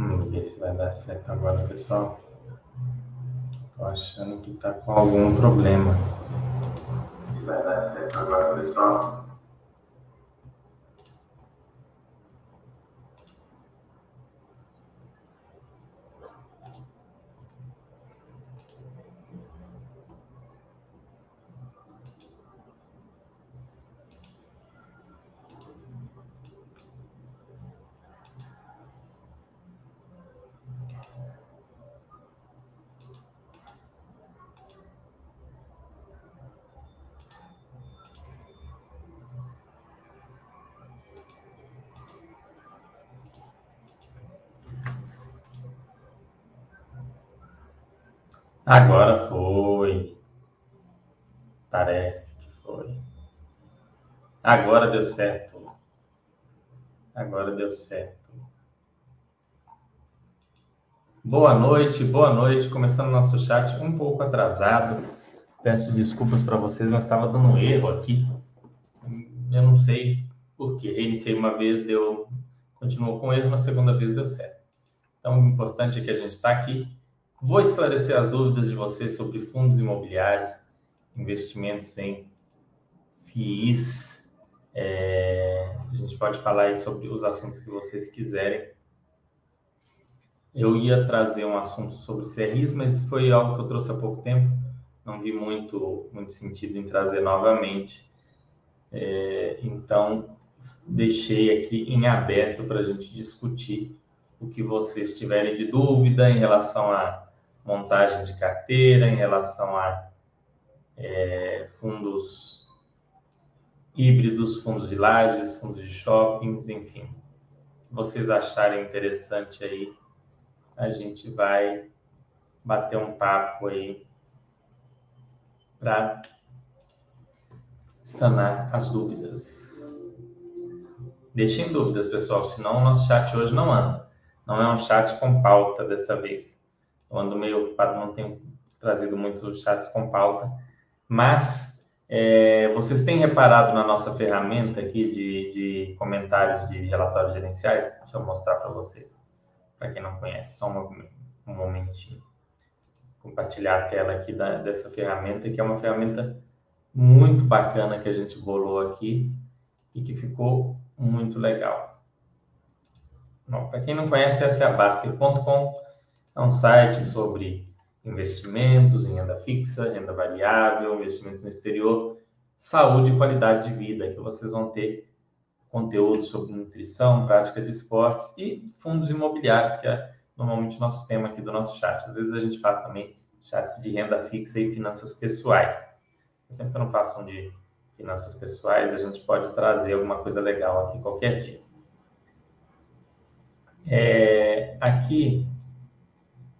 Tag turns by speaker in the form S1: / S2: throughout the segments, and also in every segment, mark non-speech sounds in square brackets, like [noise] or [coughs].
S1: Vamos ver se vai dar certo agora, pessoal. Tô achando que tá com algum problema. Se vai dar certo agora, pessoal. Agora foi. Parece que foi. Agora deu certo. Agora deu certo. Boa noite, boa noite. Começando nosso chat um pouco atrasado. Peço desculpas para vocês, mas estava dando um erro aqui. Eu não sei por que. Reiniciei uma vez, deu. Continuou com erro, na segunda vez deu certo. Então, o importante é que a gente está aqui Vou esclarecer as dúvidas de vocês sobre fundos imobiliários, investimentos em FIIs. É, a gente pode falar aí sobre os assuntos que vocês quiserem. Eu ia trazer um assunto sobre CRIs, mas foi algo que eu trouxe há pouco tempo. Não vi muito, muito sentido em trazer novamente. É, então, deixei aqui em aberto para a gente discutir o que vocês tiverem de dúvida em relação a montagem de carteira, em relação a é, fundos híbridos, fundos de lajes, fundos de shoppings, enfim. vocês acharem interessante aí, a gente vai bater um papo aí para sanar as dúvidas. Deixem dúvidas, pessoal, senão o nosso chat hoje não anda. Não é um chat com pauta dessa vez. Eu ando meio ocupado, não tenho trazido muitos chats com pauta, mas é, vocês têm reparado na nossa ferramenta aqui de, de comentários de relatórios gerenciais? Deixa eu mostrar para vocês, para quem não conhece, só um, um momentinho. Compartilhar a tela aqui da, dessa ferramenta, que é uma ferramenta muito bacana que a gente bolou aqui e que ficou muito legal. Para quem não conhece, essa é a Baster.com é um site sobre investimentos em renda fixa, renda variável, investimentos no exterior, saúde e qualidade de vida, que vocês vão ter conteúdo sobre nutrição, prática de esportes e fundos imobiliários, que é normalmente o nosso tema aqui do nosso chat. Às vezes a gente faz também chats de renda fixa e finanças pessoais. Sempre que eu não faço um de finanças pessoais, a gente pode trazer alguma coisa legal aqui qualquer dia. É, aqui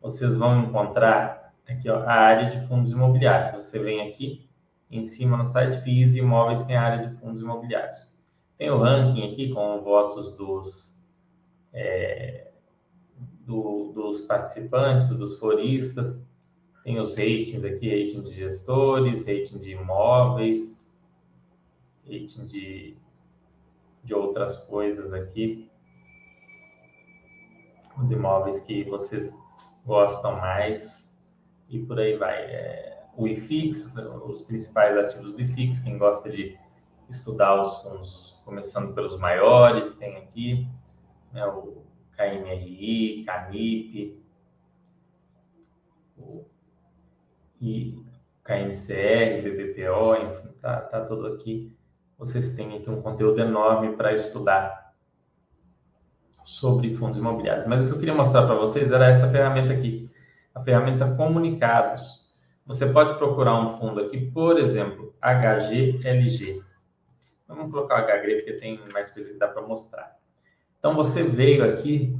S1: vocês vão encontrar aqui ó, a área de fundos imobiliários. Você vem aqui em cima no site FIIs Imóveis tem a área de fundos imobiliários. Tem o ranking aqui com votos dos, é, do, dos participantes, dos foristas. Tem os ratings aqui, rating de gestores, rating de imóveis, rating de, de outras coisas aqui. Os imóveis que vocês gostam mais e por aí vai. É, o IFIX, os principais ativos do IFIX, quem gosta de estudar os fundos, começando pelos maiores, tem aqui né, o KMRI, CANIP, o e KNCR, BBPO, enfim, tá, tá tudo aqui. Vocês têm aqui um conteúdo enorme para estudar sobre fundos imobiliários. Mas o que eu queria mostrar para vocês era essa ferramenta aqui, a ferramenta Comunicados. Você pode procurar um fundo aqui, por exemplo, HGLG. Vamos colocar o HG porque tem mais coisa que dá para mostrar. Então você veio aqui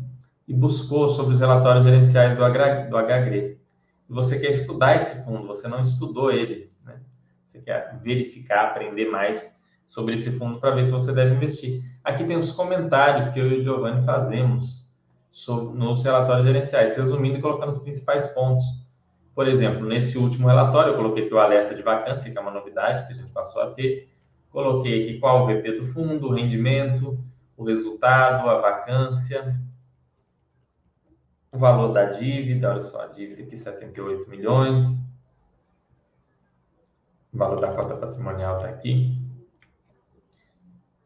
S1: e buscou sobre os relatórios gerenciais do, HG. Você quer estudar esse fundo, você não estudou ele. Né? Você quer verificar, aprender mais sobre esse fundo para ver se você deve investir. Aqui tem os comentários que eu e o Giovanni fazemos sobre, nos relatórios gerenciais, resumindo e colocando os principais pontos. Por exemplo, nesse último relatório, eu coloquei aqui o alerta de vacância, que é uma novidade que a gente passou a ter. Coloquei aqui qual o VP do fundo, o rendimento, o resultado, a vacância. o valor da dívida, olha só, a dívida aqui 78 milhões. O valor da cota patrimonial está aqui.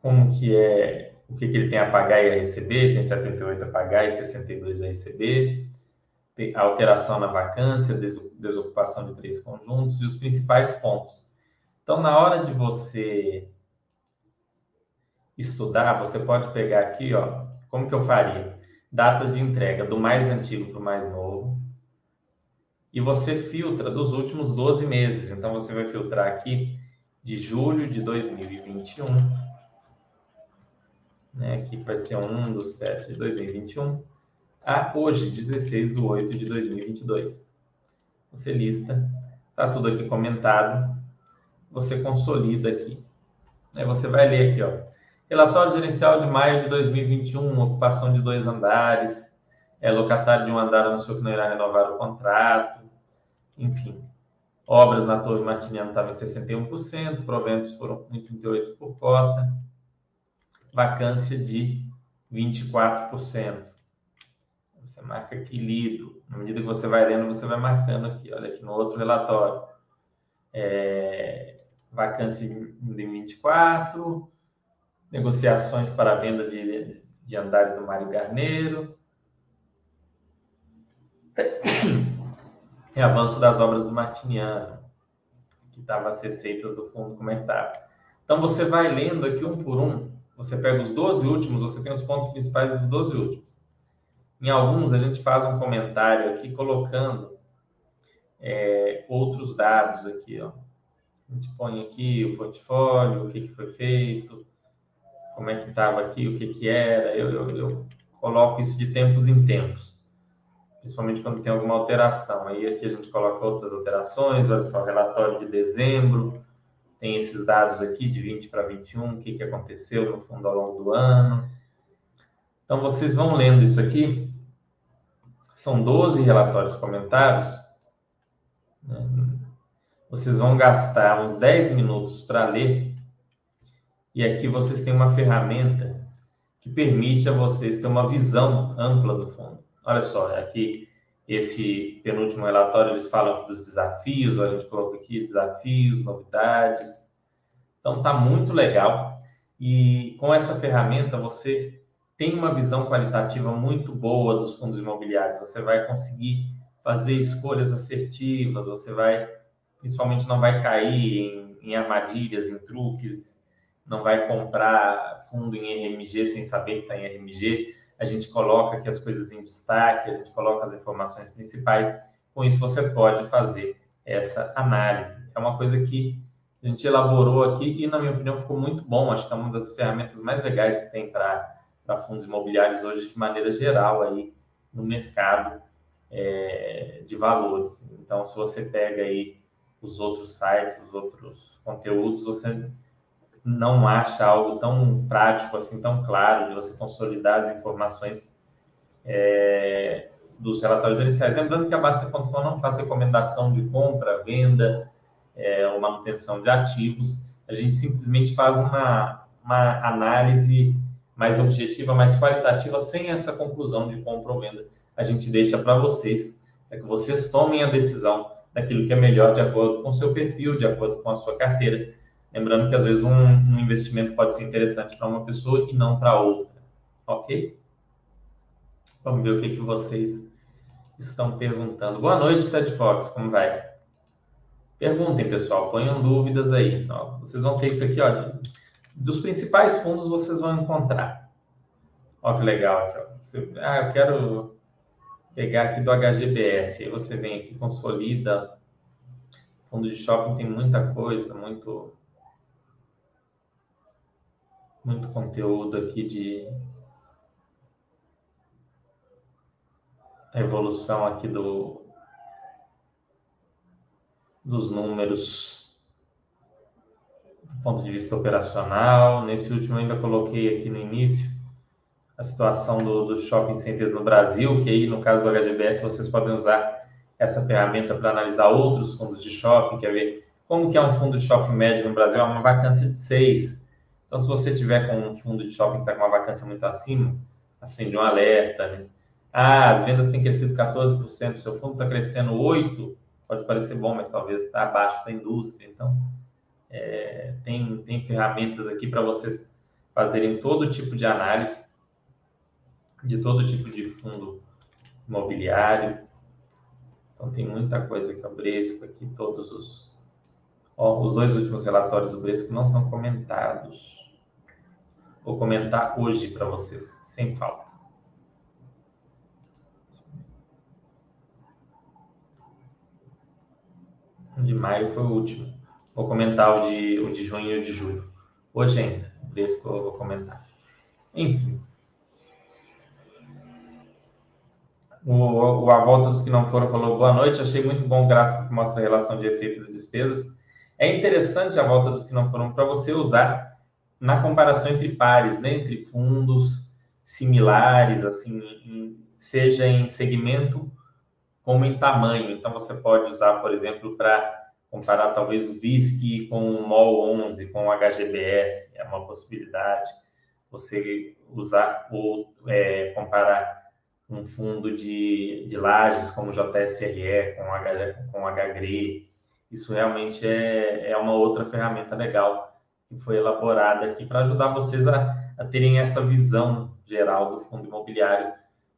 S1: Como que é, o que, que ele tem a pagar e a receber? Tem 78 a pagar e 62 a receber. A alteração na vacância, desocupação de três conjuntos e os principais pontos. Então, na hora de você estudar, você pode pegar aqui, ó, como que eu faria? Data de entrega do mais antigo para o mais novo. E você filtra dos últimos 12 meses. Então, você vai filtrar aqui de julho de 2021. Né, aqui vai ser 1 do 7 de 2021. A hoje, 16 do 8 de 2022. Você lista. Está tudo aqui comentado. Você consolida aqui. Aí você vai ler aqui, ó. Relatório gerencial de maio de 2021, ocupação de dois andares, é, locatário de um andar anunciou que não irá renovar o contrato, enfim. Obras na Torre Martiniano estavam em 61%, proventos foram em 38% por cota, vacância de 24%. Você marca aqui lido. Na medida que você vai lendo, você vai marcando aqui. Olha aqui no outro relatório. É, vacância em 24%, negociações para venda de, de andares do Mário Garneiro, [coughs] e avanço das obras do Martiniano, que estava as receitas do fundo, estava. Então, você vai lendo aqui um por um, você pega os 12 últimos, você tem os pontos principais dos 12 últimos. Em alguns, a gente faz um comentário aqui colocando é, outros dados aqui, ó. A gente põe aqui o portfólio, o que, que foi feito, como é que estava aqui, o que, que era, eu, eu, eu, coloco isso de tempos em tempos, principalmente quando tem alguma alteração. Aí aqui a gente coloca outras alterações, olha só, relatório de dezembro, tem esses dados aqui de 20 para 21, o que, que aconteceu no fundo ao longo do ano. Então vocês vão lendo isso aqui, são 12 relatórios comentados, né? vocês vão gastar uns 10 minutos para ler e aqui vocês têm uma ferramenta que permite a vocês ter uma visão ampla do fundo. Olha só, aqui esse penúltimo relatório eles falam dos desafios, a gente coloca aqui desafios, novidades. Então tá muito legal. E com essa ferramenta você tem uma visão qualitativa muito boa dos fundos imobiliários. Você vai conseguir fazer escolhas assertivas, você vai, principalmente, não vai cair em, em armadilhas, em truques, não vai comprar fundo em RMG sem saber que está em RMG. A gente coloca aqui as coisas em destaque, a gente coloca as informações principais. Com isso, você pode fazer essa análise. É uma coisa que a gente elaborou aqui e, na minha opinião, ficou muito bom. Acho que é uma das ferramentas mais legais que tem para fundos imobiliários hoje, de maneira geral, aí no mercado é, de valores. Então, se você pega aí os outros sites, os outros conteúdos, você não acha algo tão prático, assim, tão claro, de você consolidar as informações é, dos relatórios iniciais. Lembrando que a Basta.com não faz recomendação de compra, venda é, ou manutenção de ativos, a gente simplesmente faz uma, uma análise mais objetiva, mais qualitativa, sem essa conclusão de compra ou venda. A gente deixa para vocês, para que vocês tomem a decisão daquilo que é melhor de acordo com o seu perfil, de acordo com a sua carteira Lembrando que às vezes um, um investimento pode ser interessante para uma pessoa e não para outra, ok? Vamos ver o que, que vocês estão perguntando. Boa noite, Ted Fox, como vai? Perguntem, pessoal, ponham dúvidas aí. Ó, vocês vão ter isso aqui, ó. Dos principais fundos vocês vão encontrar. Ó, que legal aqui, ó. Você, ah, eu quero pegar aqui do HGBS. Aí você vem aqui, consolida. Fundo de shopping tem muita coisa, muito muito conteúdo aqui de evolução aqui do dos números do ponto de vista operacional. Nesse último ainda coloquei aqui no início a situação do, do shopping centers no Brasil, que aí no caso do HGBS vocês podem usar essa ferramenta para analisar outros fundos de shopping, quer ver como que é um fundo de shopping médio no Brasil, é uma vacância de 6 então, se você tiver com um fundo de shopping que está com uma vacância muito acima, acende um alerta, né? Ah, as vendas têm crescido 14%, seu fundo está crescendo 8%, pode parecer bom, mas talvez está abaixo da indústria. Então, é, tem, tem ferramentas aqui para vocês fazerem todo tipo de análise de todo tipo de fundo imobiliário. Então tem muita coisa aqui, o Bresco aqui, todos os... Ó, os dois últimos relatórios do Bresco não estão comentados. Vou comentar hoje para vocês, sem falta. O de maio foi o último. Vou comentar o de, o de junho e o de julho. Hoje ainda. O Bresco eu vou comentar. Enfim. O, o A Volta dos que não foram falou boa noite. Achei muito bom o gráfico que mostra a relação de receitas e despesas. É interessante a volta dos que não foram para você usar na comparação entre pares, né? entre fundos similares, assim, em, seja em segmento como em tamanho. Então você pode usar, por exemplo, para comparar talvez o VISC com o MOL 11, com o HGBS, é uma possibilidade. Você usar ou é, comparar um fundo de, de lajes como o JSRE, com, H, com HGRE. Isso realmente é, é uma outra ferramenta legal que foi elaborada aqui para ajudar vocês a, a terem essa visão geral do fundo imobiliário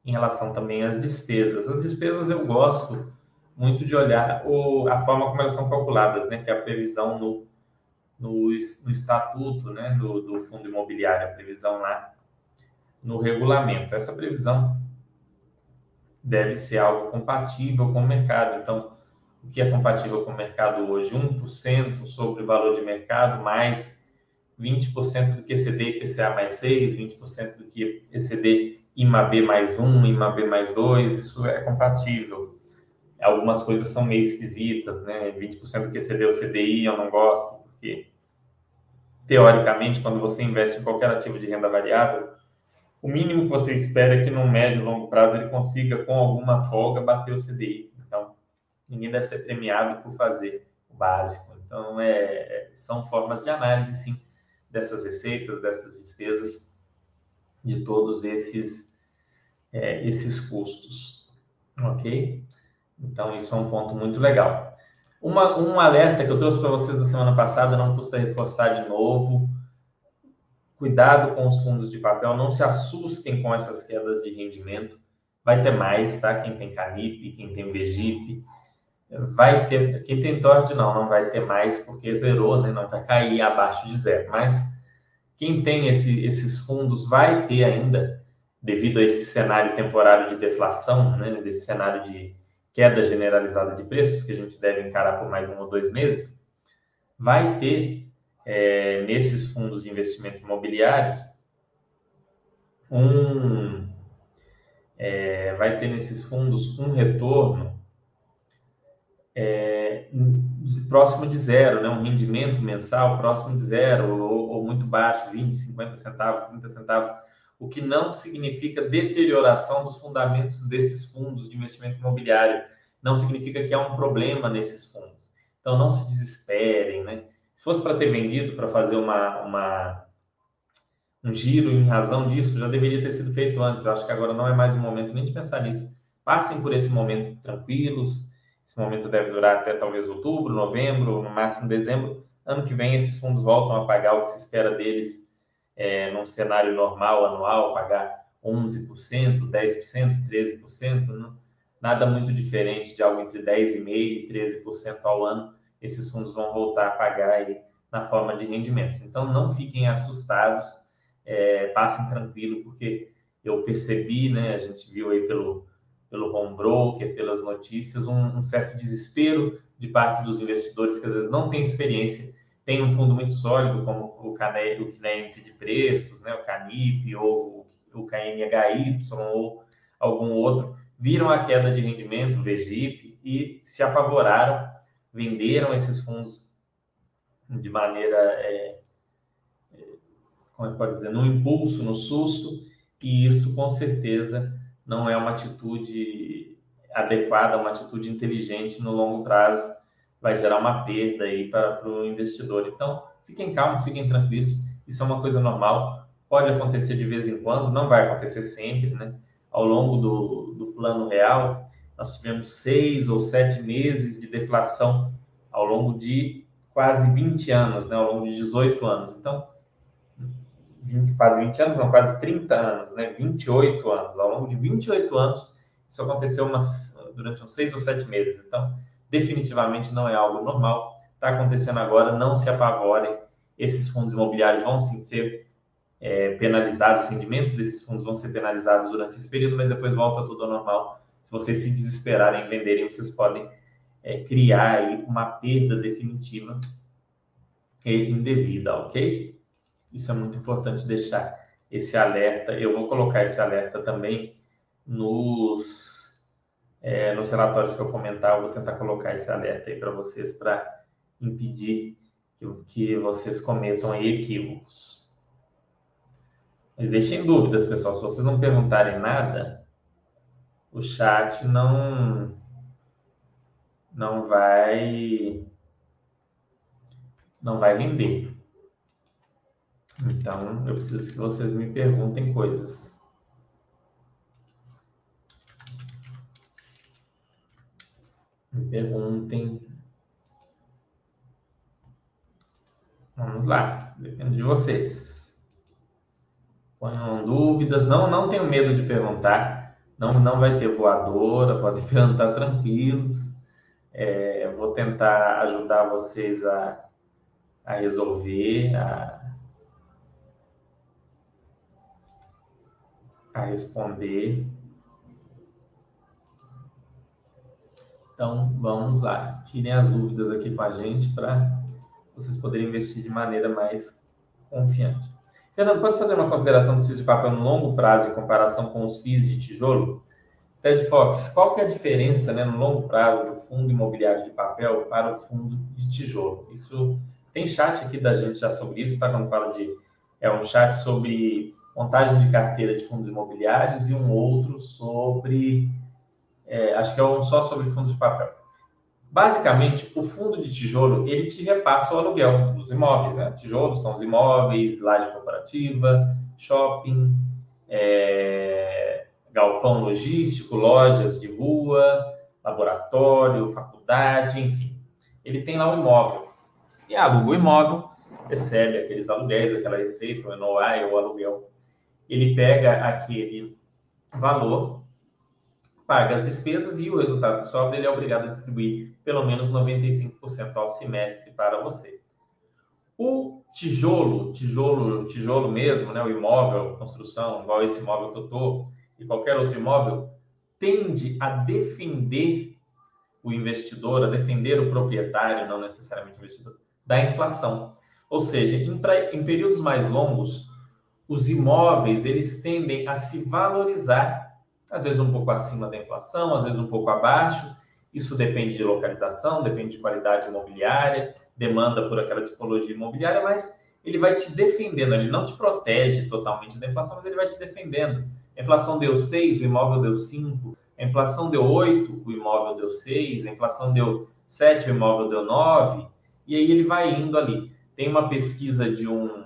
S1: em relação também às despesas. As despesas eu gosto muito de olhar o, a forma como elas são calculadas, né? Que é a previsão no, no, no estatuto né? do, do fundo imobiliário, a previsão lá no regulamento. Essa previsão deve ser algo compatível com o mercado. Então, o que é compatível com o mercado hoje? 1% sobre o valor de mercado, mais 20% do que exceder IPCA mais 6, 20% do que exceder IMAB mais 1, IMAB mais 2, isso é compatível. Algumas coisas são meio esquisitas, né? 20% do que exceder o CDI eu não gosto, porque teoricamente, quando você investe em qualquer ativo de renda variável, o mínimo que você espera é que no médio e longo prazo ele consiga, com alguma folga, bater o CDI. Então, ninguém deve ser premiado por fazer o básico. Então, é, são formas de análise, sim, dessas receitas, dessas despesas, de todos esses, é, esses custos. Ok? Então, isso é um ponto muito legal. Uma, um alerta que eu trouxe para vocês na semana passada, não custa reforçar de novo Cuidado com os fundos de papel, não se assustem com essas quedas de rendimento. Vai ter mais, tá? Quem tem Canip, quem tem VGIP, vai ter. Quem tem TORD, não, não vai ter mais, porque zerou, né? Não vai cair abaixo de zero. Mas quem tem esse, esses fundos vai ter ainda, devido a esse cenário temporário de deflação, né? Desse cenário de queda generalizada de preços, que a gente deve encarar por mais um ou dois meses, vai ter é, nesses fundos de investimento imobiliários, um, é, vai ter nesses fundos um retorno é, próximo de zero, né? um rendimento mensal próximo de zero, ou, ou, muito baixo, 20, 50 centavos, 30 centavos, o que não significa deterioração dos fundamentos desses fundos de investimento imobiliário. Não significa que há um problema nesses fundos. Então, não se desesperem, né? Se fosse para ter vendido, para fazer uma, uma, um giro em razão disso, já deveria ter sido feito antes. Acho que agora não é mais o momento nem de pensar nisso. Passem por esse momento tranquilos. Esse momento deve durar até talvez outubro, novembro, no máximo dezembro. Ano que vem, esses fundos voltam a pagar o que se espera deles é, num cenário normal, anual, pagar 11%, 10%, 13%. Não, nada muito diferente de algo entre 10,5% e 13% ao ano esses fundos vão voltar a pagar aí na forma de rendimentos. Então, não fiquem assustados, é, passem tranquilo, porque eu percebi, né, a gente viu aí pelo, pelo home broker, pelas notícias, um, um certo desespero de parte dos investidores que às vezes não têm experiência, tem um fundo muito sólido, como o CANE, o CNE Índice de Preços, né, o CANIP, ou o KNHY, ou algum outro, viram a queda de rendimento, o VGIP, e se apavoraram venderam esses fundos de maneira, é, é, como é que pode dizer, no impulso, no susto, e isso com certeza não é uma atitude adequada, uma atitude inteligente no longo prazo, vai gerar uma perda aí para o investidor. Então, fiquem calmos, fiquem tranquilos, isso é uma coisa normal, pode acontecer de vez em quando, não vai acontecer sempre, né? ao longo do, do plano real, nós tivemos seis ou sete meses de deflação ao longo de quase 20 anos, né, ao longo de 18 anos. Então, 20, quase 20 anos, não, quase 30 anos, né, 28 anos. Ao longo de 28 anos, isso aconteceu umas, durante uns seis ou sete meses. Então, definitivamente não é algo normal. Está acontecendo agora, não se apavorem. Esses fundos imobiliários vão sim ser é, penalizados, os rendimentos desses fundos vão ser penalizados durante esse período, mas depois volta tudo ao normal. Se vocês se desesperarem em venderem, vocês podem é, criar aí uma perda definitiva e indevida, ok? Isso é muito importante deixar esse alerta. Eu vou colocar esse alerta também nos, é, nos relatórios que eu comentar. Eu vou tentar colocar esse alerta aí para vocês para impedir que, que vocês cometam equívocos. Mas deixem dúvidas, pessoal. Se vocês não perguntarem nada, o chat não não vai não vai vender. Então, eu preciso que vocês me perguntem coisas. Me perguntem. Vamos lá, depende de vocês. Ponham dúvidas, não, não tenho medo de perguntar. Não, não vai ter voadora, podem [laughs] perguntar tranquilos. É, vou tentar ajudar vocês a, a resolver, a, a responder. Então, vamos lá. Tirem as dúvidas aqui com a gente para vocês poderem investir de maneira mais confiante. Fernando, pode fazer uma consideração dos FIIs de papel no longo prazo em comparação com os FIIs de tijolo? Ted Fox, qual que é a diferença né, no longo prazo do fundo imobiliário de papel para o fundo de tijolo? Isso tem chat aqui da gente já sobre isso, tá? Quando fala de é um chat sobre montagem de carteira de fundos imobiliários e um outro sobre é, acho que é um só sobre fundos de papel. Basicamente, o fundo de tijolo ele te repassa o aluguel dos imóveis, né? Tijolos são os imóveis, laje corporativa, shopping, é, galpão logístico, lojas de rua, laboratório, faculdade, enfim. Ele tem lá um imóvel. E aluga o imóvel, recebe aqueles aluguéis, aquela receita, o NOI ou aluguel. Ele pega aquele valor, paga as despesas e o resultado que sobra ele é obrigado a distribuir pelo menos 95% ao semestre para você. O tijolo, tijolo, tijolo mesmo, né, o imóvel, construção, igual esse imóvel que eu estou, e qualquer outro imóvel, tende a defender o investidor, a defender o proprietário, não necessariamente o investidor, da inflação. Ou seja, em, em períodos mais longos, os imóveis eles tendem a se valorizar, às vezes um pouco acima da inflação, às vezes um pouco abaixo. Isso depende de localização, depende de qualidade imobiliária, demanda por aquela tipologia imobiliária, mas ele vai te defendendo, ele não te protege totalmente da inflação, mas ele vai te defendendo. A inflação deu 6, o imóvel deu 5. A inflação deu 8, o imóvel deu 6. A inflação deu 7, o imóvel deu 9. E aí ele vai indo ali. Tem uma pesquisa de um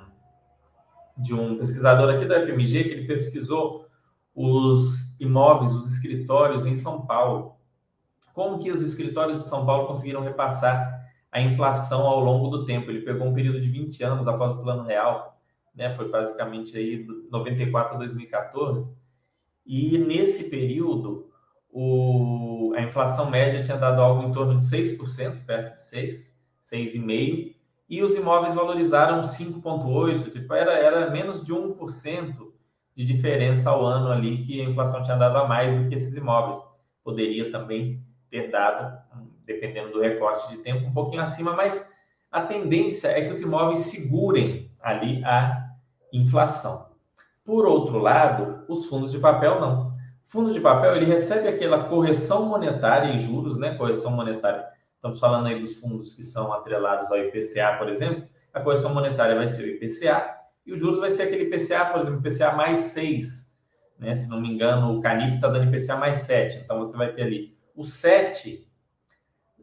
S1: de um pesquisador aqui da FMG que ele pesquisou os imóveis, os escritórios em São Paulo. Como que os escritórios de São Paulo conseguiram repassar a inflação ao longo do tempo? Ele pegou um período de 20 anos após o Plano Real, né? Foi basicamente aí 94 a 2014 e nesse período, o, a inflação média tinha dado algo em torno de 6%, perto de 6, 6,5%, e os imóveis valorizaram 5,8%, tipo, era, era menos de 1% de diferença ao ano ali que a inflação tinha dado a mais do que esses imóveis. Poderia também ter dado, dependendo do recorte de tempo, um pouquinho acima, mas a tendência é que os imóveis segurem ali a inflação. Por outro lado, os fundos de papel não. Fundo de papel, ele recebe aquela correção monetária em juros, né? Correção monetária. Estamos falando aí dos fundos que são atrelados ao IPCA, por exemplo. A correção monetária vai ser o IPCA e os juros vai ser aquele IPCA, por exemplo, IPCA mais 6. Né? Se não me engano, o Canip está dando IPCA mais 7. Então, você vai ter ali o 7,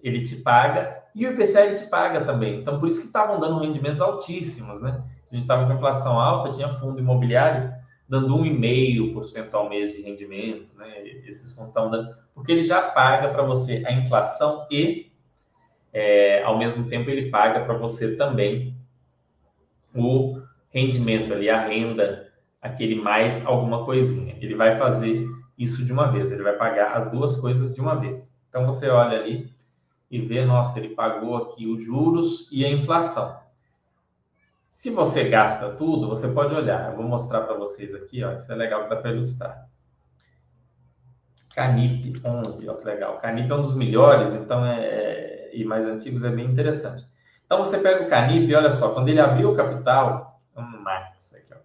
S1: ele te paga, e o IPCA ele te paga também. Então, por isso que estavam dando rendimentos altíssimos, né? A gente estava com inflação alta, tinha fundo imobiliário dando 1,5% ao mês de rendimento, né? Esses fundos estão dando, porque ele já paga para você a inflação e, é, ao mesmo tempo, ele paga para você também o rendimento ali, a renda, aquele mais alguma coisinha. Ele vai fazer isso de uma vez, ele vai pagar as duas coisas de uma vez. Então você olha ali e vê, nossa, ele pagou aqui os juros e a inflação. Se você gasta tudo, você pode olhar. Eu vou mostrar para vocês aqui, ó, isso é legal que dá para ilustrar. Canip 11, ó, que legal. Canip é um dos melhores, então é, é, e mais antigos é bem interessante. Então você pega o Canip, olha só, quando ele abriu o capital, vamos aqui, ó.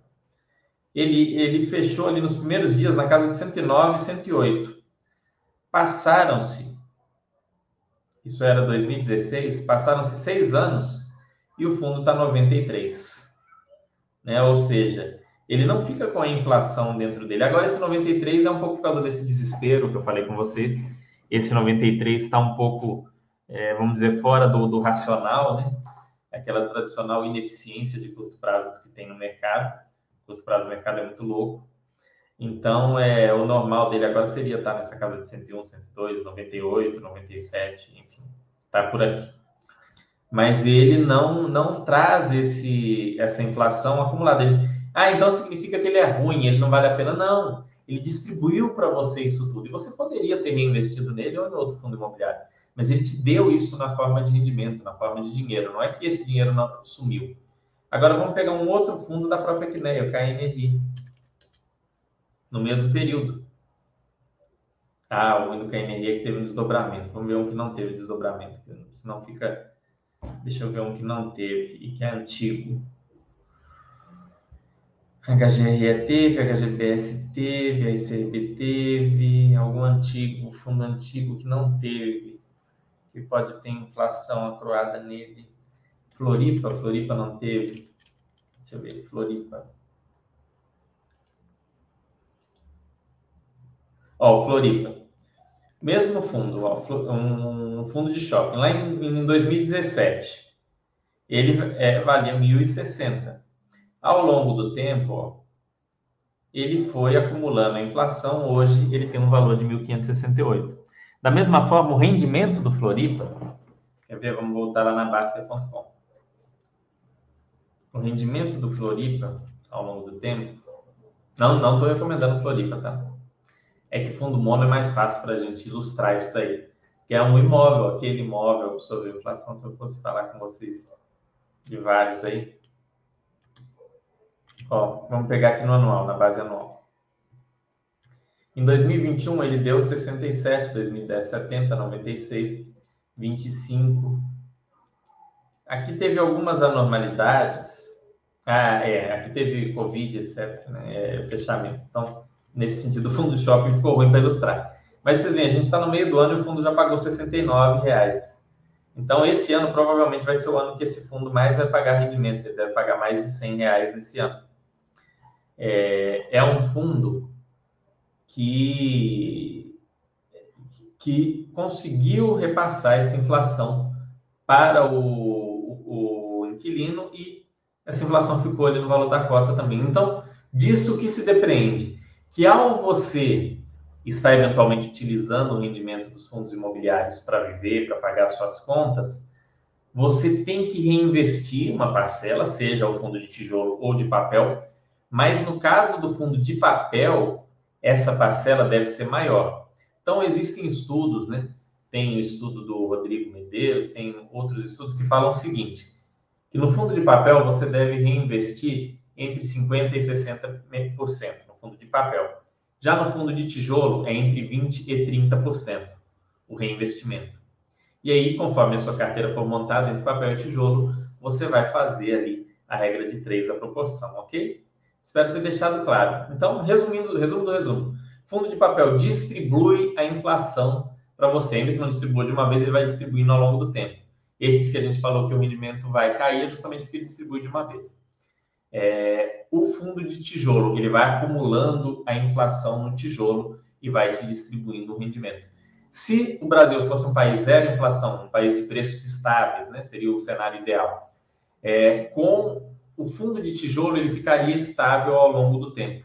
S1: Ele, ele fechou ali nos primeiros dias na casa de 109, 108. Passaram-se, isso era 2016, passaram-se seis anos e o fundo está 93. Né? Ou seja, ele não fica com a inflação dentro dele. Agora, esse 93 é um pouco por causa desse desespero que eu falei com vocês. Esse 93 está um pouco, é, vamos dizer, fora do, do racional, né? Aquela tradicional ineficiência de curto prazo que tem no mercado. Curto prazo, o mercado é muito louco. Então, é, o normal dele agora seria estar nessa casa de 101, 102, 98, 97, enfim, tá por aqui mas ele não não traz esse essa inflação acumulada. Ele, ah, então significa que ele é ruim, ele não vale a pena? Não. Ele distribuiu para você isso tudo. E você poderia ter reinvestido nele ou em outro fundo imobiliário. Mas ele te deu isso na forma de rendimento, na forma de dinheiro. Não é que esse dinheiro não sumiu. Agora vamos pegar um outro fundo da própria Quineia, o KNRI. No mesmo período. Ah, o do KNRI é que teve um desdobramento. Vamos ver um que não teve desdobramento, senão fica Deixa eu ver um que não teve e que é antigo. HGRE teve, HGBS teve, RCRB teve, algum antigo, fundo antigo que não teve, que pode ter inflação acroada nele. Floripa, Floripa não teve. Deixa eu ver, Floripa. Ó, Floripa. Mesmo fundo, um fundo de shopping, lá em, em 2017, ele é, valia 1.060. Ao longo do tempo, ó, ele foi acumulando a inflação, hoje ele tem um valor de 1.568. Da mesma forma, o rendimento do Floripa, quer ver? Vamos voltar lá na Baster.com. O rendimento do Floripa, ao longo do tempo, não não estou recomendando Floripa, tá? é que fundo mono é mais fácil para a gente ilustrar isso daí. Que é um imóvel, aquele imóvel absorveu inflação, se eu fosse falar com vocês de vários aí. Ó, vamos pegar aqui no anual, na base anual. Em 2021 ele deu 67, 2010 70, 96, 25. Aqui teve algumas anormalidades. Ah, é, aqui teve Covid, etc, né? É, fechamento. Então, nesse sentido, o fundo shopping ficou ruim para ilustrar. Mas vocês veem, a gente está no meio do ano e o fundo já pagou 69 reais. Então, esse ano provavelmente vai ser o ano que esse fundo mais vai pagar rendimentos. Ele deve pagar mais de 100 reais nesse ano. É, é um fundo que, que conseguiu repassar essa inflação para o, o, o inquilino e essa inflação ficou ali no valor da cota também. Então, disso que se depreende que ao você estar eventualmente utilizando o rendimento dos fundos imobiliários para viver, para pagar suas contas, você tem que reinvestir uma parcela, seja o fundo de tijolo ou de papel, mas no caso do fundo de papel, essa parcela deve ser maior. Então existem estudos, né? Tem o estudo do Rodrigo Medeiros, tem outros estudos que falam o seguinte: que no fundo de papel você deve reinvestir entre 50% e 60% fundo de papel. Já no fundo de tijolo, é entre 20% e 30% o reinvestimento. E aí, conforme a sua carteira for montada entre papel e tijolo, você vai fazer ali a regra de 3 a proporção, ok? Espero ter deixado claro. Então, resumindo, resumo do resumo. Fundo de papel distribui a inflação para você, ainda que não distribua de uma vez, ele vai distribuindo ao longo do tempo. Esses que a gente falou que o rendimento vai cair é justamente porque ele distribui de uma vez. É, o fundo de tijolo, ele vai acumulando a inflação no tijolo e vai te distribuindo o rendimento. Se o Brasil fosse um país zero inflação, um país de preços estáveis, né, seria o cenário ideal. É, com o fundo de tijolo, ele ficaria estável ao longo do tempo.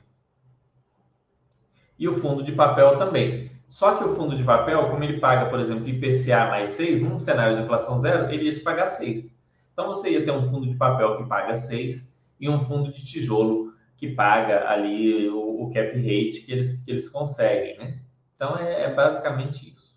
S1: e o fundo de papel também. Só que o fundo de papel, como ele paga, por exemplo, IPCA mais 6, num cenário de inflação zero, ele ia te pagar 6. Então você ia ter um fundo de papel que paga 6 e um fundo de tijolo que paga ali o, o cap rate que eles, que eles conseguem, né? Então é, é basicamente isso.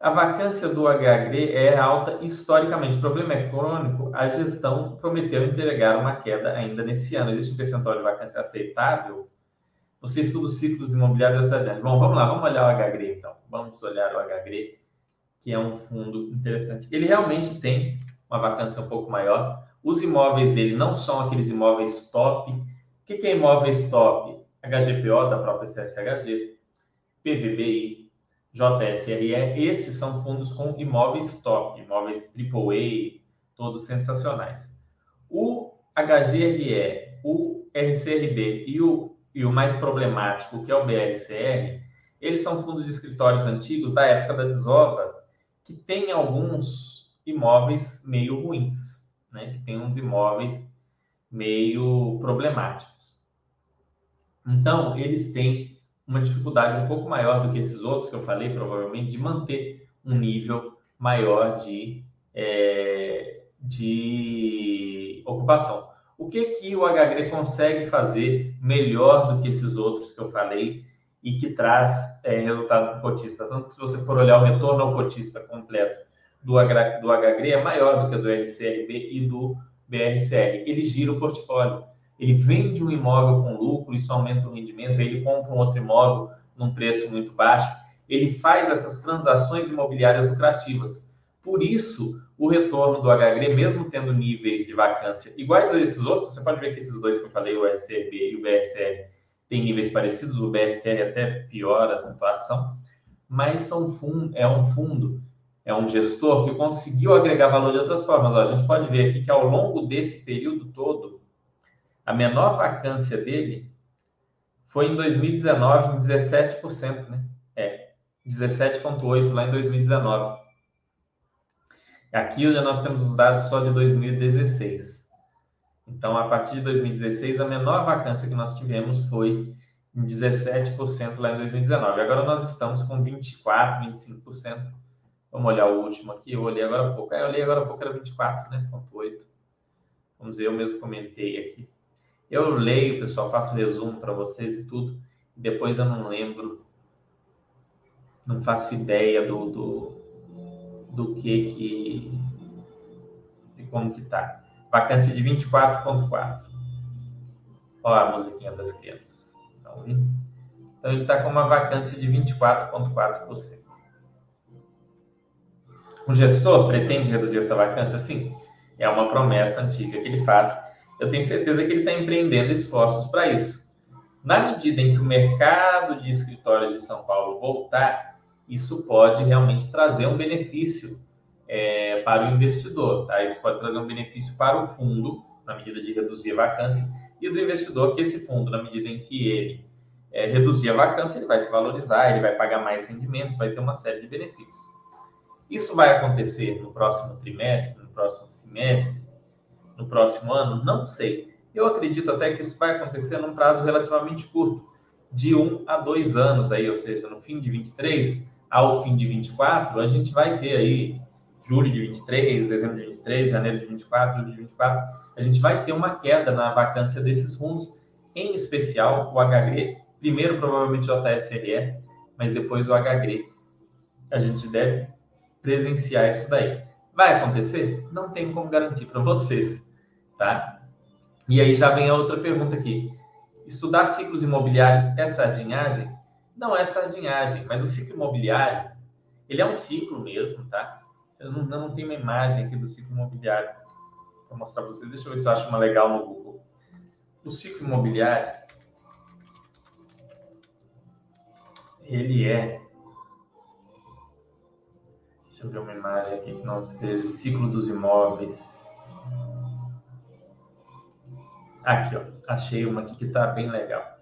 S1: A vacância do HGRE é alta historicamente. O problema é crônico. A gestão prometeu entregar uma queda ainda nesse ano. Existe um percentual de vacância aceitável? Você estuda os ciclos imobiliários dessa adiante. Bom, vamos lá, vamos olhar o HGRE então. Vamos olhar o HGRE, que é um fundo interessante. Ele realmente tem uma vacância um pouco maior. Os imóveis dele não são aqueles imóveis top. O que é imóveis top? HGPO da própria CSHG, PVBI, JSRE, esses são fundos com imóveis top, imóveis AAA, todos sensacionais. O HGRE, o RCRB e o, e o mais problemático, que é o BRCR, eles são fundos de escritórios antigos da época da desova, que tem alguns imóveis meio ruins, né? que tem uns imóveis meio problemáticos. Então, eles têm uma dificuldade um pouco maior do que esses outros que eu falei, provavelmente, de manter um nível maior de, é, de ocupação. O que que o HGRE consegue fazer melhor do que esses outros que eu falei e que traz é, resultado para o cotista? Tanto que se você for olhar o retorno ao cotista completo do, do HGRE é maior do que do RCRB e do BRCR. Ele gira o portfólio ele vende um imóvel com lucro, isso aumenta o rendimento, ele compra um outro imóvel num preço muito baixo, ele faz essas transações imobiliárias lucrativas. Por isso, o retorno do HGRE, mesmo tendo níveis de vacância iguais a esses outros, você pode ver que esses dois que eu falei, o RCB e o BRCR, têm níveis parecidos, o BRCR até piora a situação, mas são é um fundo, é um gestor que conseguiu agregar valor de outras formas. Ó, a gente pode ver aqui que ao longo desse período todo, a menor vacância dele foi em 2019, em 17%, né? É, 17,8% lá em 2019. Aqui nós temos os dados só de 2016. Então, a partir de 2016, a menor vacância que nós tivemos foi em 17% lá em 2019. Agora nós estamos com 24%, 25%. Vamos olhar o último aqui. Eu olhei agora há pouco. É, eu olhei agora há pouco, era 24, né? 0,8. Vamos ver, eu mesmo comentei aqui. Eu leio, pessoal, faço resumo para vocês e tudo. E depois eu não lembro, não faço ideia do, do, do que que. de como que tá. Vacância de 24,4. Olha a musiquinha das crianças. Então, então ele está com uma vacância de 24,4%. O gestor pretende reduzir essa vacância? Sim. É uma promessa antiga que ele faz eu tenho certeza que ele está empreendendo esforços para isso. Na medida em que o mercado de escritórios de São Paulo voltar, isso pode realmente trazer um benefício é, para o investidor, tá? Isso pode trazer um benefício para o fundo, na medida de reduzir a vacância, e do investidor, que esse fundo, na medida em que ele é, reduzir a vacância, ele vai se valorizar, ele vai pagar mais rendimentos, vai ter uma série de benefícios. Isso vai acontecer no próximo trimestre, no próximo semestre, no próximo ano? Não sei. Eu acredito até que isso vai acontecer num prazo relativamente curto, de um a dois anos aí, ou seja, no fim de 23 ao fim de 24, a gente vai ter aí julho de 23, dezembro de 23, janeiro de 24, julho de 24, a gente vai ter uma queda na vacância desses fundos, em especial o HGRE, primeiro provavelmente o JSRE, mas depois o HGRE. A gente deve presenciar isso daí. Vai acontecer? Não tem como garantir para vocês tá? E aí já vem a outra pergunta aqui. Estudar ciclos imobiliários é sardinhagem? Não é sardinhagem, mas o ciclo imobiliário, ele é um ciclo mesmo, tá? Eu não, não tenho uma imagem aqui do ciclo imobiliário. Vou mostrar para vocês. Deixa eu ver se eu acho uma legal no Google. O ciclo imobiliário, ele é... Deixa eu ver uma imagem aqui que não seja ciclo dos imóveis. Aqui, ó. Achei uma aqui que tá bem legal.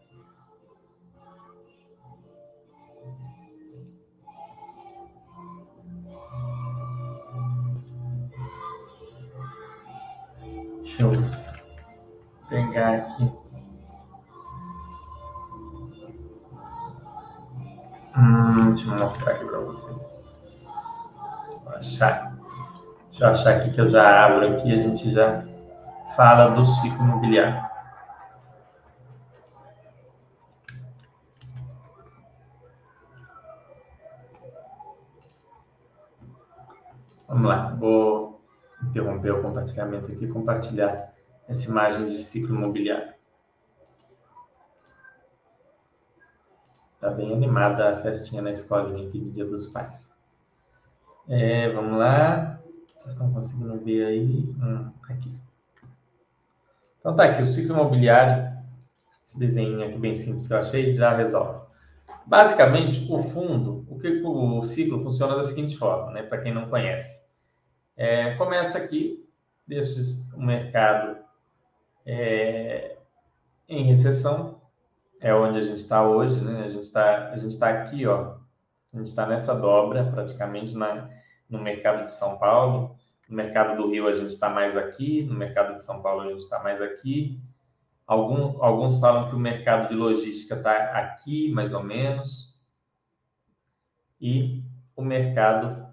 S1: Deixa eu pegar aqui. Hum, deixa eu mostrar aqui para vocês. Eu achar. Deixa eu achar aqui que eu já abro aqui a gente já fala do ciclo imobiliário. Vamos lá, vou interromper o compartilhamento aqui compartilhar essa imagem de ciclo imobiliário. Tá bem animada a festinha na escolinha aqui de Dia dos Pais. É, vamos lá. Vocês estão conseguindo ver aí? Hum, aqui. Então tá aqui, o ciclo imobiliário, esse desenho aqui bem simples que eu achei, já resolve. Basicamente, o fundo, o que o ciclo funciona da seguinte forma, né? Para quem não conhece. É, começa aqui, deixa o mercado é, em recessão, é onde a gente está hoje, né? A gente está está aqui, ó. A gente está nessa dobra, praticamente na, no mercado de São Paulo. No mercado do Rio a gente está mais aqui, no mercado de São Paulo a gente está mais aqui. Algum, alguns falam que o mercado de logística está aqui, mais ou menos. E o mercado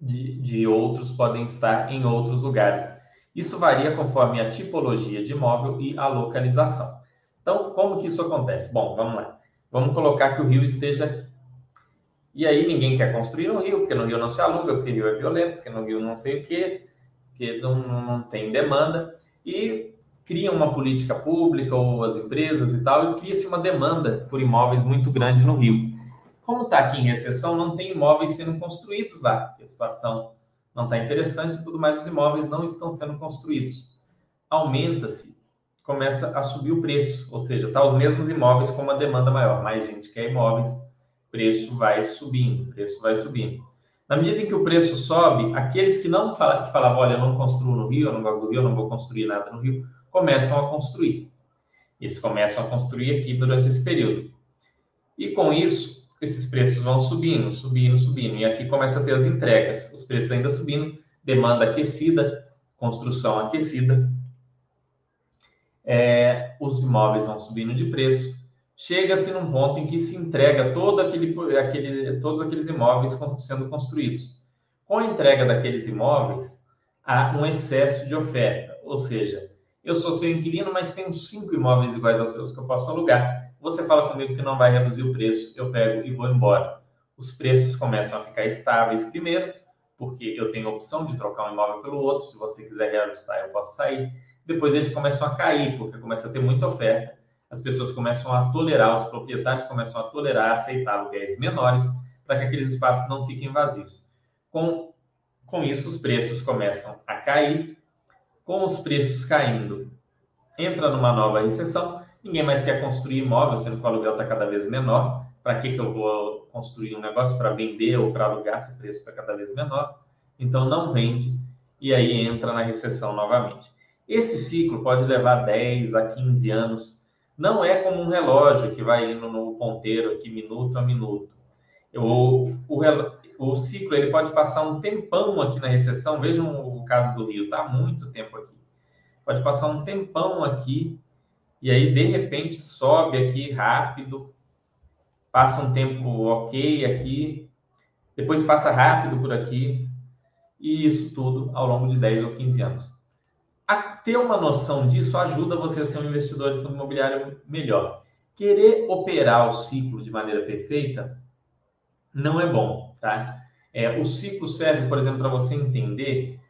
S1: de, de outros podem estar em outros lugares. Isso varia conforme a tipologia de imóvel e a localização. Então, como que isso acontece? Bom, vamos lá. Vamos colocar que o rio esteja aqui. E aí ninguém quer construir no rio, porque no rio não se aluga, porque rio é violento, porque no rio não sei o quê, porque não, não tem demanda. E cria uma política pública ou as empresas e tal, e cria-se uma demanda por imóveis muito grande no rio. Como está aqui em recessão, não tem imóveis sendo construídos lá, a situação não está interessante tudo mais, os imóveis não estão sendo construídos. Aumenta-se, começa a subir o preço, ou seja, está os mesmos imóveis com uma demanda maior, mais gente quer imóveis, preço vai subindo, preço vai subindo. Na medida em que o preço sobe, aqueles que não falavam, que falavam, olha, eu não construo no Rio, eu não gosto do Rio, eu não vou construir nada no Rio, começam a construir. Eles começam a construir aqui durante esse período. E com isso, esses preços vão subindo, subindo, subindo. E aqui começa a ter as entregas, os preços ainda subindo, demanda aquecida, construção aquecida. É, os imóveis vão subindo de preço. Chega-se num ponto em que se entrega todo aquele, aquele, todos aqueles imóveis sendo construídos. Com a entrega daqueles imóveis, há um excesso de oferta. Ou seja, eu sou seu inquilino, mas tenho cinco imóveis iguais aos seus que eu posso alugar você fala comigo que não vai reduzir o preço, eu pego e vou embora. Os preços começam a ficar estáveis primeiro, porque eu tenho a opção de trocar um imóvel pelo outro. Se você quiser reajustar, eu posso sair. Depois eles começam a cair, porque começa a ter muita oferta. As pessoas começam a tolerar, os proprietários começam a tolerar, aceitar aluguéis menores, para que aqueles espaços não fiquem vazios. Com, com isso, os preços começam a cair. Com os preços caindo, entra numa nova recessão Ninguém mais quer construir imóvel, sendo que o aluguel está cada vez menor. Para que, que eu vou construir um negócio para vender ou para alugar se o preço está cada vez menor? Então não vende e aí entra na recessão novamente. Esse ciclo pode levar 10 a 15 anos. Não é como um relógio que vai indo no ponteiro aqui minuto a minuto. O, o, o ciclo ele pode passar um tempão aqui na recessão. Vejam o caso do Rio, está muito tempo aqui. Pode passar um tempão aqui e aí de repente sobe aqui rápido, passa um tempo ok aqui, depois passa rápido por aqui, e isso tudo ao longo de 10 ou 15 anos. Ter uma noção disso ajuda você a ser um investidor de fundo imobiliário melhor. Querer operar o ciclo de maneira perfeita não é bom, tá? É, o ciclo serve, por exemplo, para você entender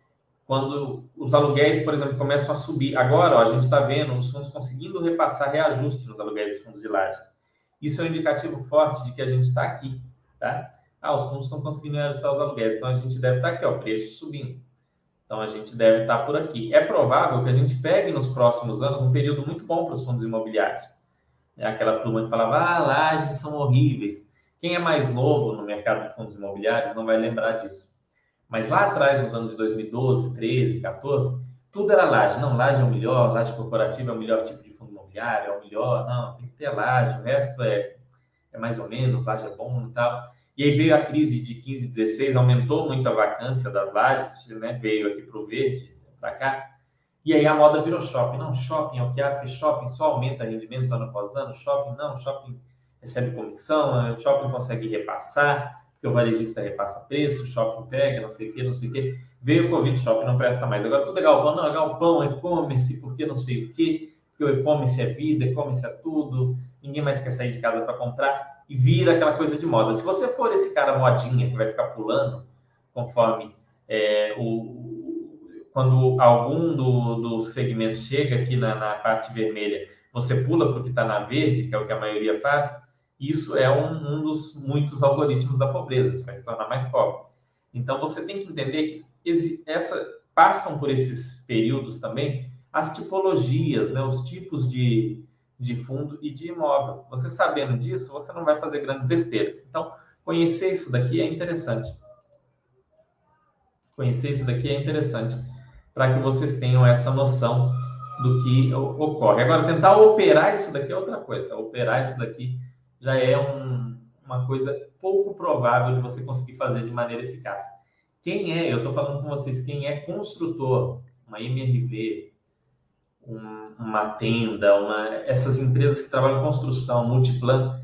S1: quando os aluguéis, por exemplo, começam a subir. Agora, ó, a gente está vendo os fundos conseguindo repassar reajuste nos aluguéis dos fundos de laje. Isso é um indicativo forte de que a gente está aqui, tá? Ah, os fundos estão conseguindo reajustar os aluguéis, então a gente deve estar tá aqui, ó, preço subindo. Então a gente deve estar por aqui. É provável que a gente pegue nos próximos anos um período muito bom para os fundos imobiliários. É aquela turma que falava, ah, lajes são horríveis. Quem é mais novo no mercado de fundos imobiliários não vai lembrar disso. Mas lá atrás, nos anos de 2012, 13, 14, tudo era laje. Não, laje é o melhor, laje corporativa é o melhor tipo de fundo imobiliário, é o melhor. Não, tem que ter laje, o resto é, é mais ou menos, laje é bom e tal. E aí veio a crise de 15, 16, aumentou muito a vacância das lajes, né? veio aqui para o verde, para cá. E aí a moda virou shopping. Não, shopping é o que há, porque shopping só aumenta rendimento ano após ano. Shopping não, shopping recebe comissão, o shopping consegue repassar, porque o varejista repassa preço, shopping pega, não sei o que, não sei o que. Veio o Covid, shopping não presta mais. Agora tudo é galpão, não, é galpão, e-commerce, porque não sei o que, porque o e-commerce é vida, e-commerce é tudo, ninguém mais quer sair de casa para comprar, e vira aquela coisa de moda. Se você for esse cara modinha que vai ficar pulando, conforme é, o, quando algum do, do segmento chega aqui na, na parte vermelha, você pula para o que está na verde, que é o que a maioria faz, isso é um, um dos muitos algoritmos da pobreza, você vai se tornar mais pobre. Então você tem que entender que essa, passam por esses períodos também as tipologias, né, os tipos de, de fundo e de imóvel. Você sabendo disso, você não vai fazer grandes besteiras. Então, conhecer isso daqui é interessante. Conhecer isso daqui é interessante para que vocês tenham essa noção do que ocorre. Agora, tentar operar isso daqui é outra coisa. Operar isso daqui já é um, uma coisa pouco provável de você conseguir fazer de maneira eficaz. Quem é, eu estou falando com vocês, quem é construtor, uma MRV, um, uma tenda, uma, essas empresas que trabalham construção, multiplan,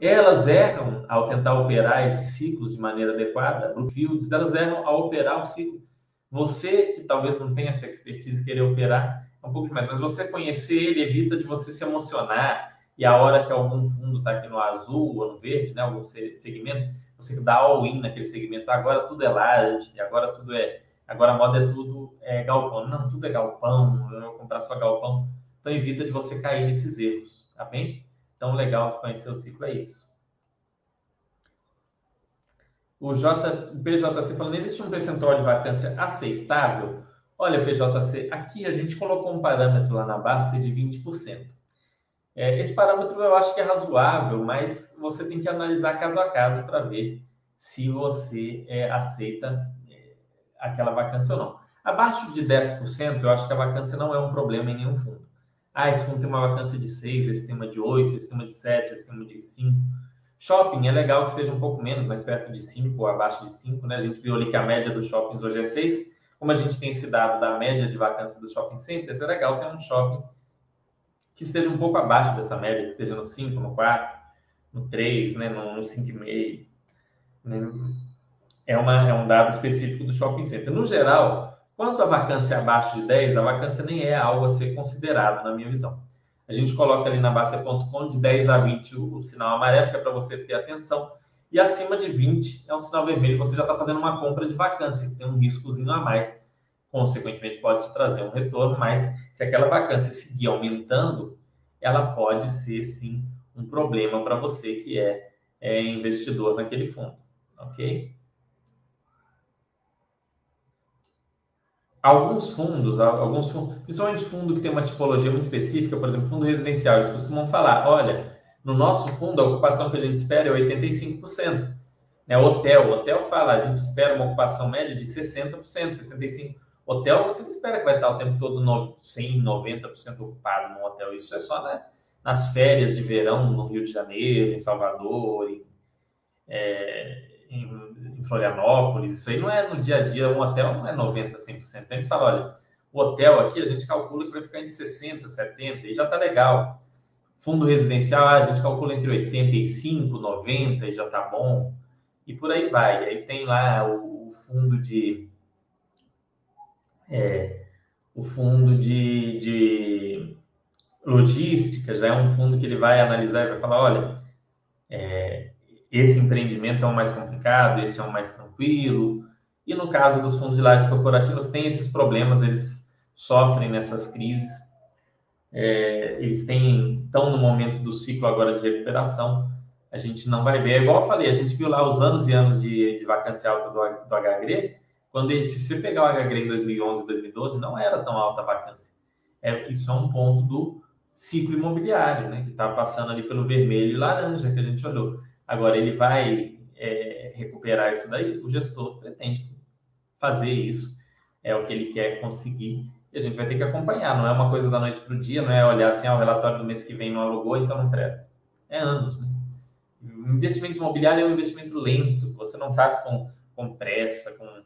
S1: elas erram ao tentar operar esses ciclos de maneira adequada. Brookfields, elas erram ao operar o ciclo. Você que talvez não tenha essa expertise e querer operar, é um pouco mais, mas você conhecer ele evita de você se emocionar, e a hora que algum fundo está aqui no azul ou no verde, né, algum segmento, você dá all-in naquele segmento, agora tudo é laje, agora tudo é, agora a moda é tudo é galpão. Não, tudo é galpão, eu vou comprar só galpão. Então evita de você cair nesses erros, tá bem? Então legal de conhecer o ciclo é isso. O, J, PJC falando, existe um percentual de vacância aceitável? Olha, PJC, aqui a gente colocou um parâmetro lá na Basta de 20%. É, esse parâmetro eu acho que é razoável, mas você tem que analisar caso a caso para ver se você é, aceita aquela vacância ou não. Abaixo de 10%, eu acho que a vacância não é um problema em nenhum fundo. Ah, esse fundo tem uma vacância de 6, esse tem uma de 8, esse tem uma de 7, esse tem uma de 5. Shopping é legal que seja um pouco menos, mais perto de 5 ou abaixo de 5, né? A gente viu ali que a média dos shoppings hoje é 6. Como a gente tem esse dado da média de vacância dos shopping centers, é legal ter um shopping que esteja um pouco abaixo dessa média, que esteja no 5, no 4, no 3, né, no, no 5,5. Né? É, uma, é um dado específico do shopping center. No geral, quanto a vacância abaixo de 10, a vacância nem é algo a ser considerado, na minha visão. A gente coloca ali na Basta.com de 10 a 20 o, o sinal amarelo, que é para você ter atenção, e acima de 20 é um sinal vermelho, você já está fazendo uma compra de vacância, que tem um riscozinho a mais consequentemente pode trazer um retorno, mas se aquela vacância seguir aumentando, ela pode ser sim um problema para você que é, é investidor naquele fundo, ok? Alguns fundos, alguns fundos, principalmente fundo que tem uma tipologia muito específica, por exemplo, fundo residencial, eles costumam falar, olha, no nosso fundo a ocupação que a gente espera é 85%. Né? Hotel, hotel fala, a gente espera uma ocupação média de 60%, 65%. Hotel, você não espera que vai estar o tempo todo no 100, 90% ocupado no hotel. Isso é só né, nas férias de verão no Rio de Janeiro, em Salvador, em, é, em, em, Florianópolis. Isso aí não é no dia a dia. Um hotel não é 90%, 100%. Então, eles falam, olha, o hotel aqui a gente calcula que vai ficar entre 60%, 70%, e já está legal. Fundo residencial, a gente calcula entre 85, 90 e já está bom. E por aí vai. E aí tem lá o, o fundo de é, o fundo de, de logística já é um fundo que ele vai analisar e vai falar, olha, esse empreendimento é o mais complicado, esse é o mais tranquilo. E no caso dos fundos de lajes corporativas, tem esses problemas, eles sofrem nessas crises. É, eles têm, estão no momento do ciclo agora de recuperação. A gente não vai ver, é igual eu falei, a gente viu lá os anos e anos de, de vacância alta do, do HGRE, quando se você pegar o HGRE em 2011 2012, não era tão alta a vacância. É, isso é um ponto do ciclo imobiliário, né, que está passando ali pelo vermelho e laranja que a gente olhou. Agora, ele vai é, recuperar isso daí? O gestor pretende fazer isso, é o que ele quer conseguir, e a gente vai ter que acompanhar. Não é uma coisa da noite para o dia, não é olhar assim, ah, o relatório do mês que vem não alugou, então não presta. É anos, né? O investimento imobiliário é um investimento lento, você não faz com, com pressa, com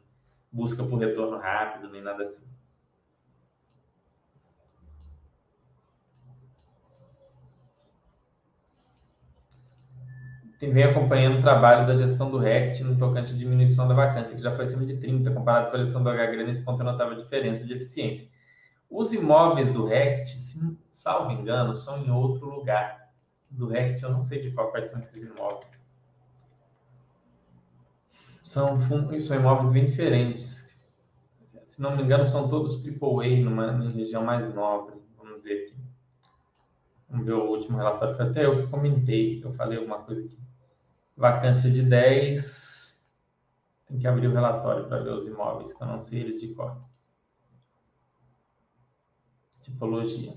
S1: busca por retorno rápido, nem nada assim. Vem acompanhando o trabalho da gestão do RECT no tocante à diminuição da vacância, que já foi acima de 30, comparado com a gestão do HGR, nesse ponto eu notava diferença de eficiência. Os imóveis do RECT, se salvo engano, são em outro lugar. Os do RECT, eu não sei de qual são esses imóveis. São, são imóveis bem diferentes. Se não me engano, são todos AAA, numa, numa região mais nobre. Vamos ver aqui. Vamos ver o último relatório. Foi até eu que comentei. Eu falei alguma coisa aqui. Vacância de 10. Tem que abrir o relatório para ver os imóveis, que eu não sei eles de cor. Tipologia.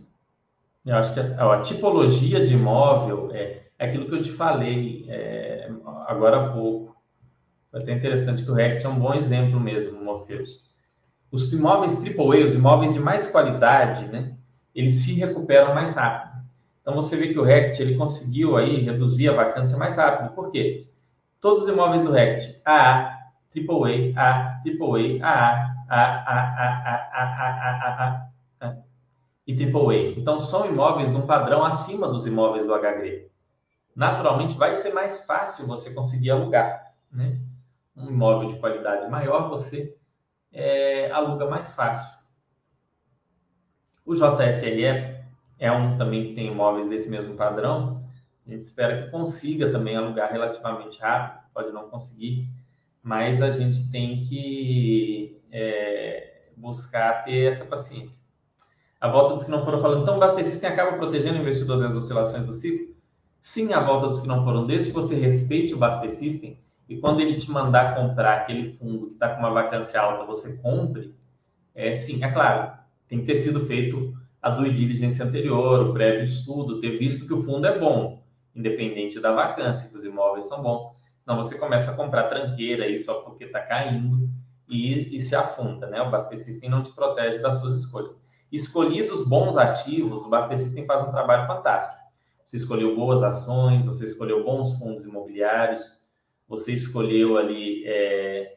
S1: Eu acho que a, a tipologia de imóvel é, é, aquilo que eu te falei é, agora há pouco. Foi até interessante que o RECT é um bom exemplo mesmo, Morpheus. Os imóveis AAA, os imóveis de mais qualidade, né, eles se recuperam mais rápido. Então você vê que o RECT ele conseguiu aí reduzir a vacância mais rápido. Por quê? Todos os imóveis do RECT, AA, AAA, A, AAA, AA, A, A, A, A, A, A, A, e AAA. Então são imóveis de um padrão acima dos imóveis do HGRE. Naturalmente vai ser mais fácil você conseguir alugar, né? Um imóvel de qualidade maior você é, aluga mais fácil. O JSLE é um também que tem imóveis desse mesmo padrão. A gente espera que consiga também alugar relativamente rápido, pode não conseguir, mas a gente tem que é, buscar ter essa paciência. A volta dos que não foram falando, então System acaba protegendo o investidor das oscilações do ciclo? Sim, a volta dos que não foram, desde que você respeite o Baster System e quando ele te mandar comprar aquele fundo que está com uma vacância alta, você compre, é sim, é claro, tem que ter sido feito a due diligence anterior, o prévio estudo, ter visto que o fundo é bom, independente da vacância, que os imóveis são bons. Senão você começa a comprar tranqueira aí só porque está caindo e, e, se afunda, né? O Baster System não te protege das suas escolhas. Escolhidos bons ativos, o Baster System faz um trabalho fantástico. Você escolheu boas ações, você escolheu bons fundos imobiliários, você escolheu ali é,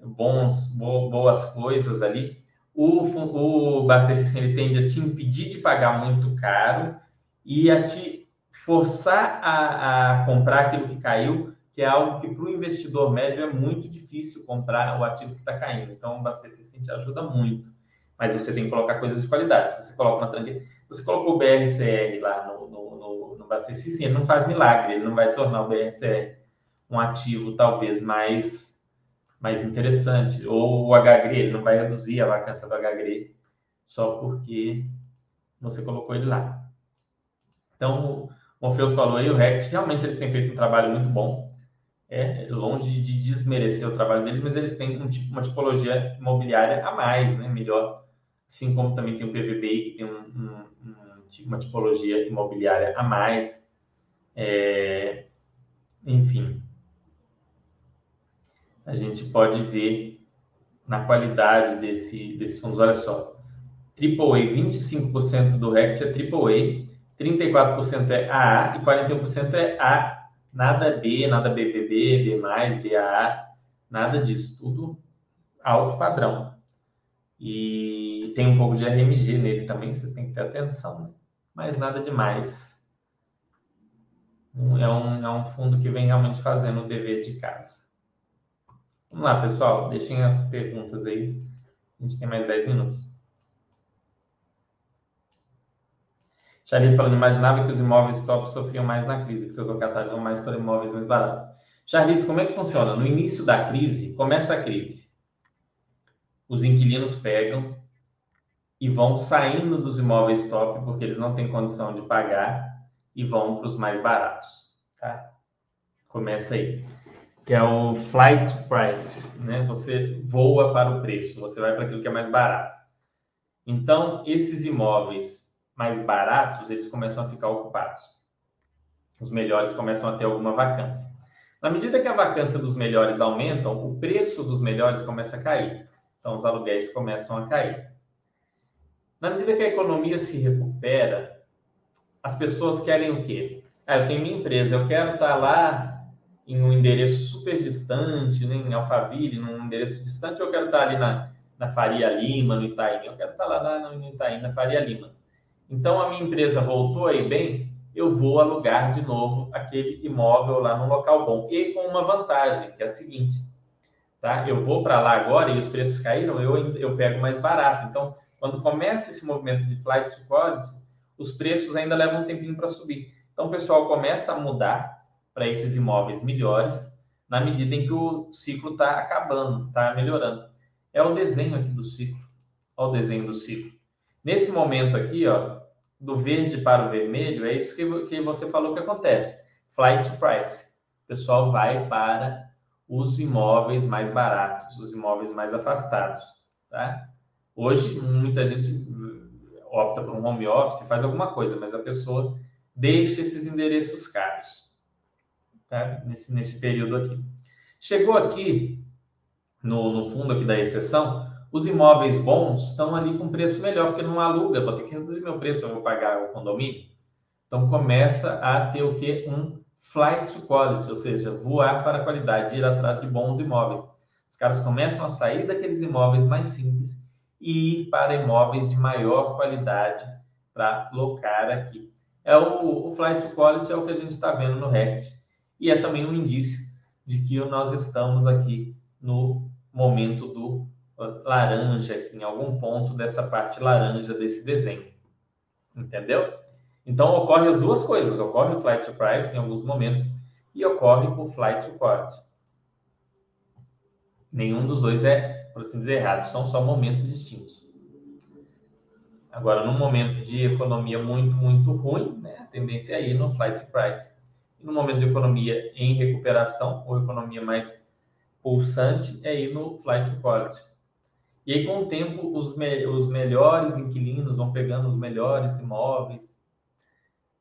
S1: bons, boas coisas ali o, o Bastecista ele tende a te impedir de pagar muito caro e a te forçar a, a comprar aquilo que caiu, que é algo que para o investidor médio é muito difícil comprar o ativo que está caindo. Então, o Bastecista te ajuda muito. Mas você tem que colocar coisas de qualidade. Se você coloca uma tranqueira, você colocou o BRCR lá no, no, no, no Bastecista, ele não faz milagre, ele não vai tornar o BRCR um ativo talvez mais mais interessante. Ou o HGRE, ele não vai reduzir a vacância do HGRE só porque você colocou ele lá. Então, o Morpheus falou aí, o RECT, realmente eles têm feito um trabalho muito bom. É longe de desmerecer o trabalho deles, mas eles têm um tipo, uma tipologia imobiliária a mais, né? Melhor. Assim como também tem o PVBI, que tem um, um, um, uma tipologia imobiliária a mais. É, enfim, a gente pode ver na qualidade desse, desses fundos. Olha só, AAA, 25% do RECT é AAA, 34% é AA e 41% é A. Nada B, nada BBB, B+, BAA, nada disso. Tudo alto padrão. E tem um pouco de RMG nele também, vocês têm que ter atenção, né? mas nada demais. É um, é um fundo que vem realmente fazendo o dever de casa. Vamos lá, pessoal. Deixem as perguntas aí. A gente tem mais 10 minutos. Charito falando, imaginava que os imóveis top sofriam mais na crise, porque os locatários vão mais para imóveis mais baratos. Charito, como é que funciona? No início da crise, começa a crise. Os inquilinos pegam e vão saindo dos imóveis top, porque eles não têm condição de pagar, e vão para os mais baratos. Tá? Começa aí que é o flight price, né? Você voa para o preço, você vai para aquilo que é mais barato. Então, esses imóveis mais baratos, eles começam a ficar ocupados. Os melhores começam a ter alguma vacância. Na medida que a vacância dos melhores aumentam, o preço dos melhores começa a cair. Então, os aluguéis começam a cair. Na medida que a economia se recupera, as pessoas querem o quê? Ah, eu tenho minha empresa, eu quero estar lá em um endereço super distante, né, em Alphaville, num endereço distante, eu quero estar ali na, na Faria Lima, no Itaim, eu quero estar lá na, no Itaim, na Faria Lima. Então, a minha empresa voltou aí bem, eu vou alugar de novo aquele imóvel lá no local bom. E com uma vantagem, que é a seguinte, tá? Eu vou para lá agora e os preços caíram, eu, eu pego mais barato. Então, quando começa esse movimento de flight to quality, os preços ainda levam um tempinho para subir. Então, o pessoal começa a mudar para esses imóveis melhores na medida em que o ciclo está acabando, está melhorando. É o desenho aqui do ciclo. Olha o desenho do ciclo. Nesse momento aqui, ó, do verde para o vermelho, é isso que, que você falou que acontece. Flight price. O pessoal vai para os imóveis mais baratos, os imóveis mais afastados, tá? Hoje, muita gente opta por um home office, faz alguma coisa, mas a pessoa deixa esses endereços caros, tá? Nesse, nesse período aqui. Chegou aqui, no, no fundo aqui da exceção, os imóveis bons estão ali com preço melhor, porque não aluga, vou ter que reduzir meu preço, eu vou pagar o condomínio. Então começa a ter o que? Um flight to quality, ou seja, voar para a qualidade, ir atrás de bons imóveis. Os caras começam a sair daqueles imóveis mais simples e ir para imóveis de maior qualidade para locar aqui. É o, o flight to quality é o que a gente está vendo no Rect e é também um indício de que nós estamos aqui no momento do laranja aqui, em algum ponto dessa parte laranja desse desenho. Entendeu? Então, ocorre as duas coisas. Ocorre o flight to price em alguns momentos e ocorre o flight to quality. Nenhum dos dois é, por assim dizer, errado. São só momentos distintos. Agora, num momento de economia muito, muito ruim, né, a tendência é ir no flight to price. No momento de economia em recuperação, ou economia mais pulsante, é ir no flight to quality. E aí, com o tempo, os, me os melhores inquilinos vão pegando os melhores imóveis.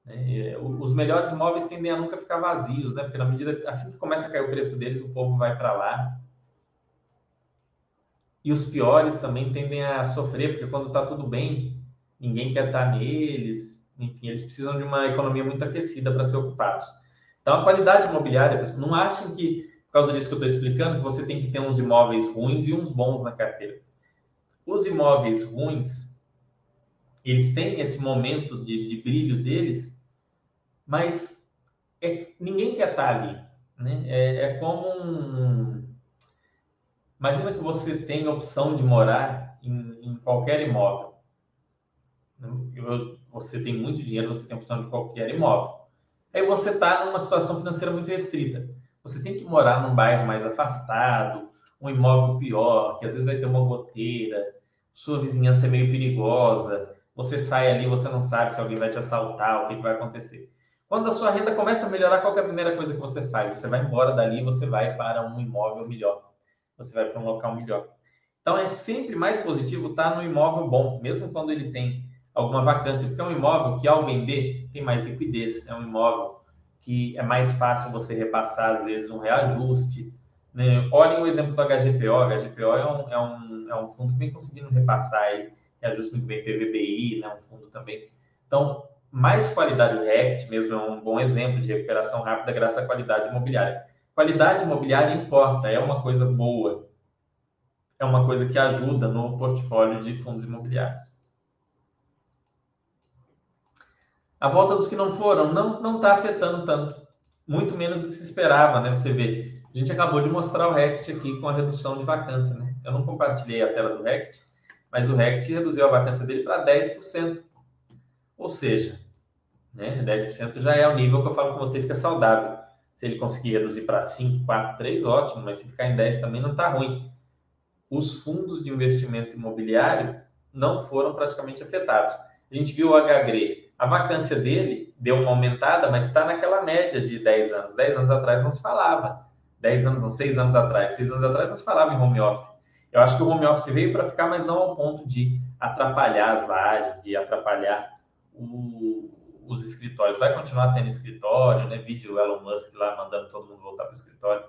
S1: Né? Os melhores imóveis tendem a nunca ficar vazios, né? Porque na medida assim que começa a cair o preço deles, o povo vai para lá. E os piores também tendem a sofrer, porque quando está tudo bem, ninguém quer estar tá neles. Enfim, eles precisam de uma economia muito aquecida para ser ocupados. Então, a qualidade imobiliária, não achem que, por causa disso que eu estou explicando, que você tem que ter uns imóveis ruins e uns bons na carteira. Os imóveis ruins, eles têm esse momento de, de brilho deles, mas é, ninguém quer estar ali. Né? É, é como um. Imagina que você tem a opção de morar em, em qualquer imóvel. Você tem muito dinheiro, você tem a opção de qualquer imóvel. Aí você está numa situação financeira muito restrita. Você tem que morar num bairro mais afastado, um imóvel pior, que às vezes vai ter uma goteira, sua vizinhança é meio perigosa, você sai ali, você não sabe se alguém vai te assaltar, o que, que vai acontecer. Quando a sua renda começa a melhorar, qual é a primeira coisa que você faz? Você vai embora dali e você vai para um imóvel melhor. Você vai para um local melhor. Então é sempre mais positivo estar no imóvel bom, mesmo quando ele tem alguma vacância, porque é um imóvel que ao vender tem mais liquidez, é um imóvel que é mais fácil você repassar às vezes um reajuste, né? Olhem o exemplo do HGPO. O HGPO é um, é, um, é um fundo que vem conseguindo repassar aí, reajuste muito bem PVBI, né? um fundo também. Então, mais qualidade, o RECT mesmo é um bom exemplo de recuperação rápida graças à qualidade imobiliária. Qualidade imobiliária importa, é uma coisa boa, é uma coisa que ajuda no portfólio de fundos imobiliários. A volta dos que não foram não está afetando tanto, muito menos do que se esperava, né? Você vê, a gente acabou de mostrar o Rect aqui com a redução de vacância, né? Eu não compartilhei a tela do Rect, mas o Rect reduziu a vacância dele para 10%. Ou seja, né, 10% já é o nível que eu falo com vocês que é saudável. Se ele conseguir reduzir para 5, 4, 3, ótimo, mas se ficar em 10 também não está ruim. Os fundos de investimento imobiliário não foram praticamente afetados. A gente viu o HGRE, a vacância dele deu uma aumentada, mas está naquela média de 10 anos. 10 anos atrás não se falava. 10 anos, não, 6 anos atrás. 6 anos atrás nós falava em home office. Eu acho que o home office veio para ficar, mas não ao ponto de atrapalhar as lajes, de atrapalhar o, os escritórios. Vai continuar tendo escritório, né? Vídeo Elon Musk lá mandando todo mundo voltar para o escritório.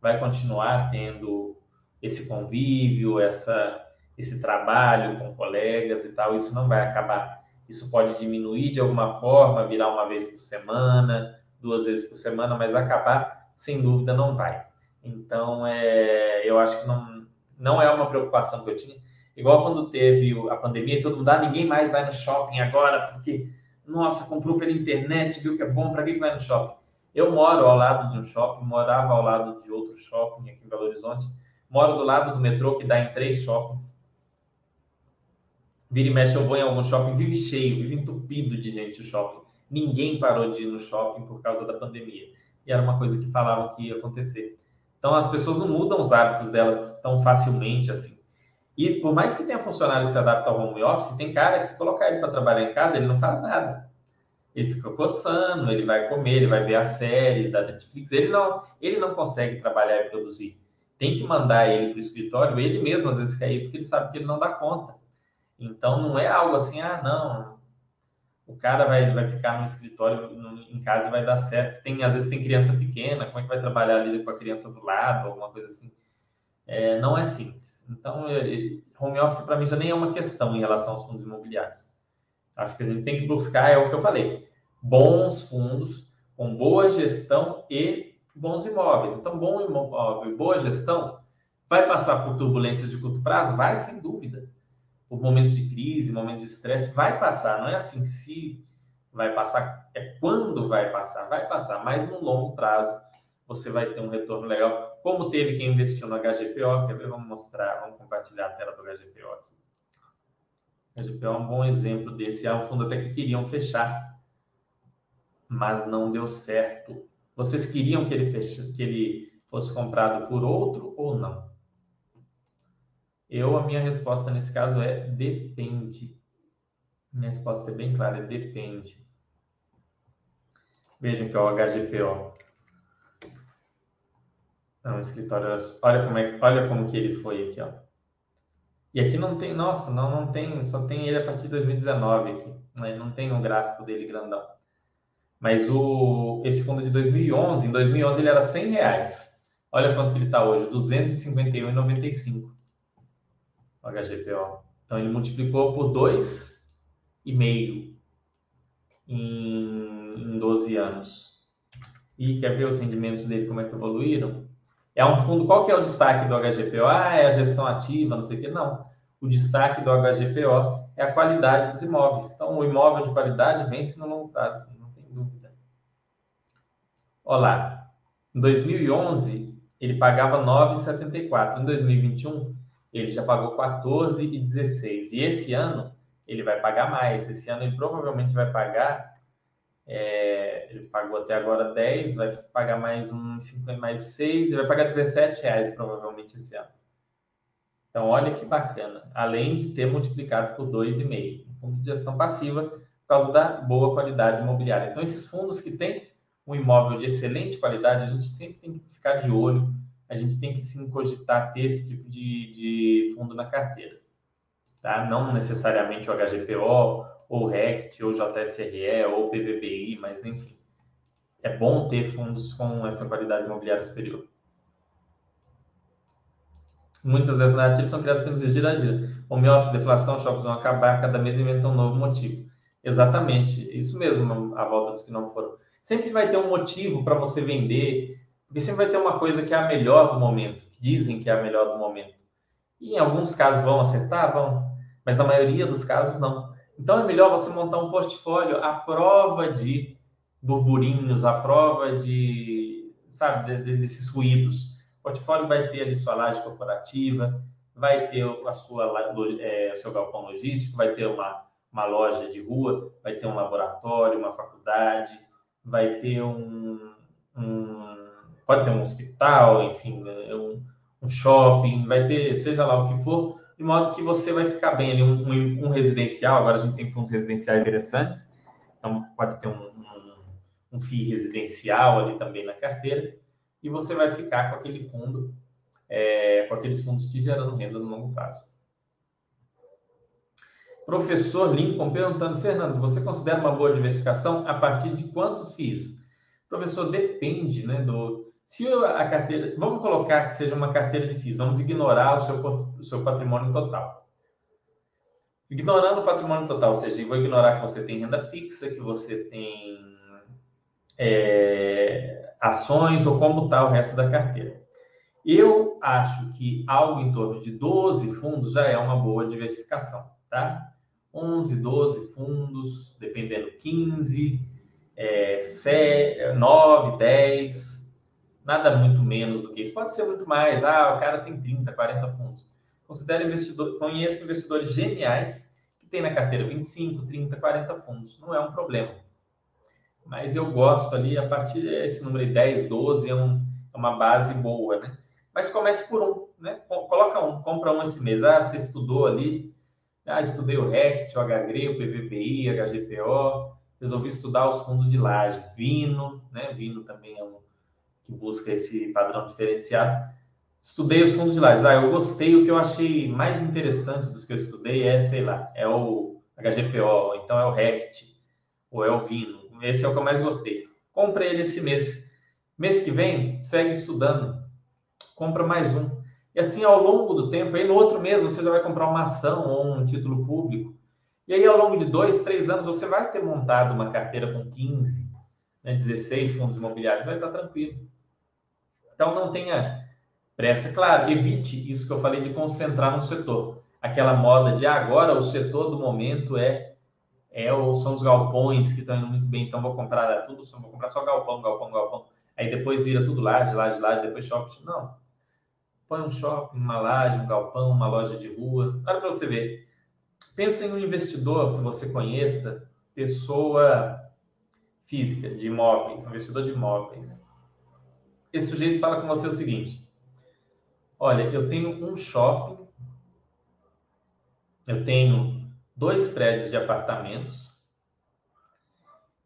S1: Vai continuar tendo esse convívio, essa, esse trabalho com colegas e tal. Isso não vai acabar. Isso pode diminuir de alguma forma, virar uma vez por semana, duas vezes por semana, mas acabar sem dúvida não vai. Então, é, eu acho que não, não é uma preocupação que eu tinha. Igual quando teve a pandemia, todo mundo, ah, ninguém mais vai no shopping agora, porque Nossa, comprou pela internet, viu que é bom, para que vai no shopping? Eu moro ao lado de um shopping, morava ao lado de outro shopping aqui em Belo Horizonte, moro do lado do metrô que dá em três shoppings. Vira e mexe, eu vou em algum shopping, vive cheio, vive entupido de gente o shopping. Ninguém parou de ir no shopping por causa da pandemia. E era uma coisa que falavam que ia acontecer. Então as pessoas não mudam os hábitos delas tão facilmente assim. E por mais que tenha funcionário que se adapta ao home office, tem cara que se colocar ele para trabalhar em casa, ele não faz nada. Ele fica coçando, ele vai comer, ele vai ver a série da Netflix. Ele não, ele não consegue trabalhar e produzir. Tem que mandar ele para o escritório, ele mesmo às vezes quer ir porque ele sabe que ele não dá conta. Então não é algo assim, ah, não, o cara vai, vai ficar no escritório em casa e vai dar certo. Tem, às vezes tem criança pequena, como é que vai trabalhar ali com a criança do lado, alguma coisa assim. É, não é simples. Então, é, é, home office para mim já nem é uma questão em relação aos fundos imobiliários. Acho que a gente tem que buscar, é o que eu falei, bons fundos, com boa gestão e bons imóveis. Então, bom imóvel boa gestão vai passar por turbulências de curto prazo? Vai, sem dúvida por momentos de crise, momentos de estresse, vai passar, não é assim se vai passar, é quando vai passar, vai passar, mas no longo prazo você vai ter um retorno legal, como teve quem investiu no HGPO, quer ver? Vamos mostrar, vamos compartilhar a tela do HGPO aqui. O HGPO é um bom exemplo desse, é um fundo até que queriam fechar, mas não deu certo. Vocês queriam que ele, que ele fosse comprado por outro ou não? Eu, a minha resposta nesse caso é depende. Minha resposta é bem clara, é depende. Vejam que é o HGPO. É um escritório, olha como, é, olha como que ele foi aqui, ó. E aqui não tem, nossa, não, não tem, só tem ele a partir de 2019 aqui. Né? Não tem um gráfico dele grandão. Mas o, esse fundo de 2011, em 2011 ele era 100 reais. Olha quanto que ele está hoje, 251,95 HGPO. Então ele multiplicou por 2,5 em, em 12 anos. E quer ver os rendimentos dele como é que evoluíram? É um fundo, qual que é o destaque do HGPO? Ah, é a gestão ativa, não sei o que. Não. O destaque do HGPO é a qualidade dos imóveis. Então, o imóvel de qualidade vence no longo prazo, não tem dúvida. Olá, em 2011 ele pagava 9,74. Em 2021 ele já pagou 14 e 16. E esse ano ele vai pagar mais. Esse ano ele provavelmente vai pagar. É, ele pagou até agora 10, vai pagar mais um, mais 6, e vai pagar 17 reais provavelmente esse ano. Então, olha que bacana. Além de ter multiplicado por 2,5. Um fundo de gestão passiva por causa da boa qualidade imobiliária. Então, esses fundos que têm um imóvel de excelente qualidade, a gente sempre tem que ficar de olho a gente tem que sim cogitar ter esse tipo de, de fundo na carteira. Tá? Não necessariamente o HGPO, ou RECT, ou JSRE, ou PVBI, mas enfim. É bom ter fundos com essa qualidade imobiliária superior. Muitas das narrativas são criadas pelos gira-gira. Home office, deflação, shoppings vão acabar, cada mês inventa um novo motivo. Exatamente, isso mesmo, a volta dos que não foram. Sempre vai ter um motivo para você vender, porque sempre vai ter uma coisa que é a melhor do momento, que dizem que é a melhor do momento. E em alguns casos vão acertar, vão, mas na maioria dos casos não. Então é melhor você montar um portfólio à prova de burburinhos, à prova de, sabe, desses ruídos. O portfólio vai ter ali sua laje corporativa, vai ter a sua, é, o seu galpão logístico, vai ter uma, uma loja de rua, vai ter um laboratório, uma faculdade, vai ter um, um pode ter um hospital, enfim, né, um, um, shopping, vai ter, seja lá o que for, de modo que você vai ficar bem ali, um, um, um residencial, agora a gente tem fundos residenciais interessantes, então pode ter um, um, FII residencial ali também na carteira, e você vai ficar com aquele fundo, é, com aqueles fundos te gerando renda no longo prazo. Professor Lincoln perguntando, Fernando, você considera uma boa diversificação a partir de quantos FIIs? Professor, depende né, do, se a carteira, vamos colocar que seja uma carteira de FIIs, vamos ignorar o seu, o seu patrimônio total. Ignorando o patrimônio total, ou seja, eu vou ignorar que você tem renda fixa, que você tem é, ações ou como está o resto da carteira. Eu acho que algo em torno de 12 fundos já é uma boa diversificação, tá? 11, 12 fundos, dependendo 15, é, 7, 9, 10, nada muito menos do que isso. Pode ser muito mais. Ah, o cara tem 30, 40 fundos. Considero investidor, conheço investidores geniais que tem na carteira 25, 30, 40 fundos. Não é um problema. Mas eu gosto ali, a partir desse número de 10, 12 é, um, é uma base boa, né? Mas comece por um, né? Coloca um, compra um esse mês. Ah, você estudou ali, ah, estudei o RECT, o HGRE, o PVPI, HGPO, resolvi estudar os fundos de lajes, Vino, né? Vino também é um que busca esse padrão diferenciado. Estudei os fundos de lajes. Ah, eu gostei, o que eu achei mais interessante dos que eu estudei é, sei lá, é o HGPO, então é o RECT, ou é o Vino. Esse é o que eu mais gostei. Compre ele esse mês. Mês que vem, segue estudando. Compra mais um. E assim, ao longo do tempo, aí no outro mês você já vai comprar uma ação ou um título público. E aí, ao longo de dois, três anos, você vai ter montado uma carteira com 15, né, 16 fundos imobiliários, vai estar tranquilo. Então, não tenha pressa. Claro, evite isso que eu falei de concentrar no setor. Aquela moda de ah, agora o setor do momento é, é ou são os galpões que estão indo muito bem, então vou comprar tudo, vou comprar só galpão, galpão, galpão. Aí depois vira tudo laje, laje, laje, depois shopping. Não põe um shopping, uma laje, um galpão, uma loja de rua. Olha para você ver. Pensa em um investidor que você conheça, pessoa física de imóveis, um investidor de imóveis. Esse sujeito fala com você o seguinte: Olha, eu tenho um shopping, eu tenho dois prédios de apartamentos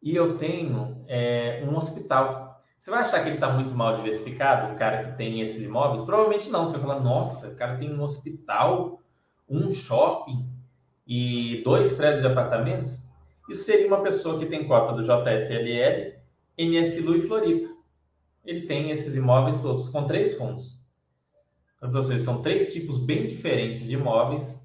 S1: e eu tenho é, um hospital. Você vai achar que ele está muito mal diversificado, o cara que tem esses imóveis? Provavelmente não. Você vai falar, nossa, o cara tem um hospital, um shopping e dois prédios de apartamentos. Isso seria uma pessoa que tem cota do JFLL, NSLU e Floripa. Ele tem esses imóveis todos com três fundos. Então, seja, são três tipos bem diferentes de imóveis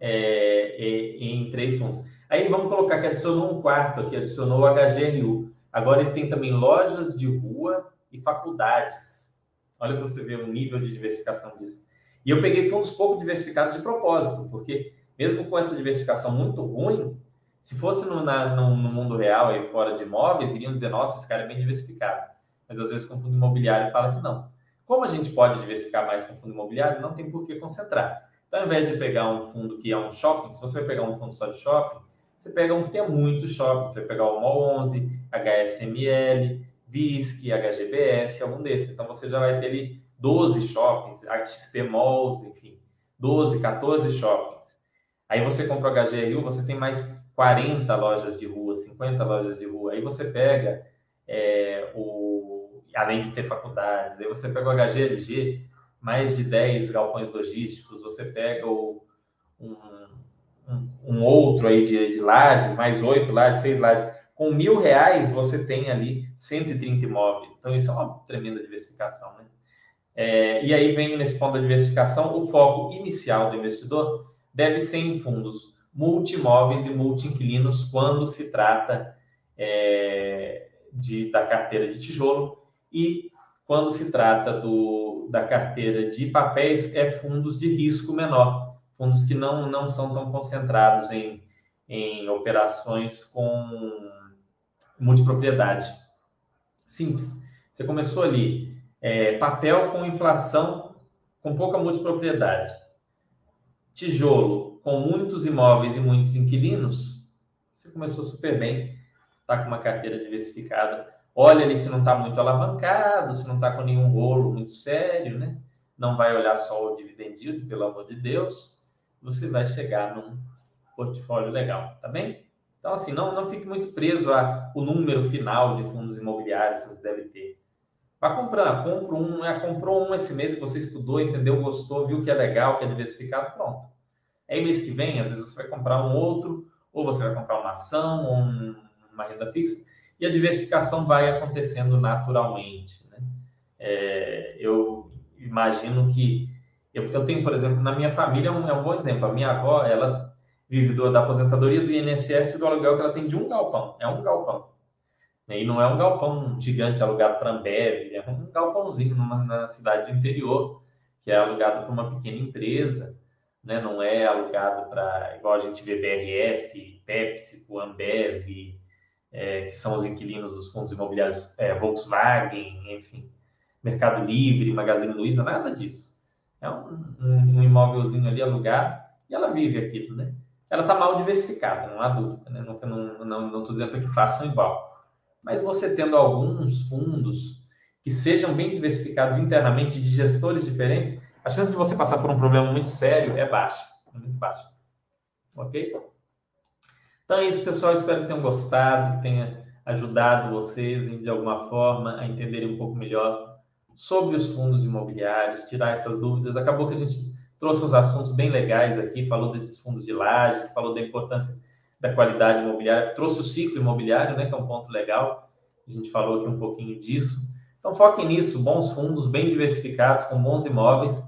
S1: é, em três fundos. Aí vamos colocar que adicionou um quarto aqui, adicionou o HGRU. Agora ele tem também lojas de rua e faculdades. Olha para você ver o nível de diversificação disso. E eu peguei fundos pouco diversificados de propósito, porque mesmo com essa diversificação muito ruim, se fosse no, na, no, no mundo real aí fora de imóveis, iriam dizer, nossa, esse cara é bem diversificado. Mas às vezes com fundo imobiliário fala que não. Como a gente pode diversificar mais com fundo imobiliário, não tem por que concentrar. Então, ao invés de pegar um fundo que é um shopping, se você vai pegar um fundo só de shopping, você pega um que tem muito shopping, você vai pegar o MOL 11, HSML, VISC, HGBS, algum desses. Então você já vai ter ali 12 shoppings, XP Malls, enfim, 12, 14 shoppings. Aí você compra o HGRU, você tem mais 40 lojas de rua, 50 lojas de rua. Aí você pega é, o. Além de ter faculdades, aí você pega o HGLG, mais de 10 galpões logísticos, você pega o, um, um, um outro aí de, de lajes, mais 8 lajes, 6 lajes com mil reais você tem ali 130 imóveis. Então isso é uma tremenda diversificação, né? É, e aí vem nesse ponto da diversificação, o foco inicial do investidor deve ser em fundos multimóveis e multi-inquilinos quando se trata é, de, da carteira de tijolo e quando se trata do, da carteira de papéis é fundos de risco menor, fundos que não, não são tão concentrados em, em operações com multipropriedade. Simples. Você começou ali, é, papel com inflação com pouca multipropriedade. Tijolo com muitos imóveis e muitos inquilinos. Você começou super bem, está com uma carteira diversificada. Olha ali se não está muito alavancado, se não está com nenhum rolo muito sério, né? Não vai olhar só o dividend pelo amor de Deus. Você vai chegar num portfólio legal, tá bem? Então, assim, não, não fique muito preso ao número final de fundos imobiliários que você deve ter. Vá comprando, compra um, é, comprou um esse mês que você estudou, entendeu, gostou, viu que é legal, que é diversificado, pronto. Aí mês que vem, às vezes você vai comprar um outro, ou você vai comprar uma ação, ou um, uma renda fixa, e a diversificação vai acontecendo naturalmente. Né? É, eu imagino que eu, eu, tenho, por exemplo, na minha família, é um, é um bom exemplo. A minha avó, ela vive do, da aposentadoria do INSS do aluguel que ela tem de um galpão. É um galpão. E não é um galpão gigante alugado para Ambev, é um galpãozinho numa, na cidade do interior, que é alugado para uma pequena empresa. né? não é alugado para, igual a gente vê BRF, Pepsi, Ambev, é, que são os inquilinos dos fundos imobiliários é, Volkswagen, enfim, Mercado Livre, Magazine Luiza, nada disso. É um, um, imóvelzinho ali alugado e ela vive aquilo, né? Ela está mal diversificada, não há dúvida, né? Não estou não, não dizendo que façam igual. Mas você tendo alguns fundos que sejam bem diversificados internamente de gestores diferentes, a chance de você passar por um problema muito sério é baixa, é muito baixa. Ok? Então é isso, pessoal. Espero que tenham gostado, que tenha ajudado vocês de alguma forma a entenderem um pouco melhor sobre os fundos imobiliários, tirar essas dúvidas. Acabou que a gente trouxe uns assuntos bem legais aqui, falou desses fundos de lajes, falou da importância da qualidade imobiliária, trouxe o ciclo imobiliário, né, que é um ponto legal. A gente falou aqui um pouquinho disso. Então foquem nisso, bons fundos, bem diversificados, com bons imóveis,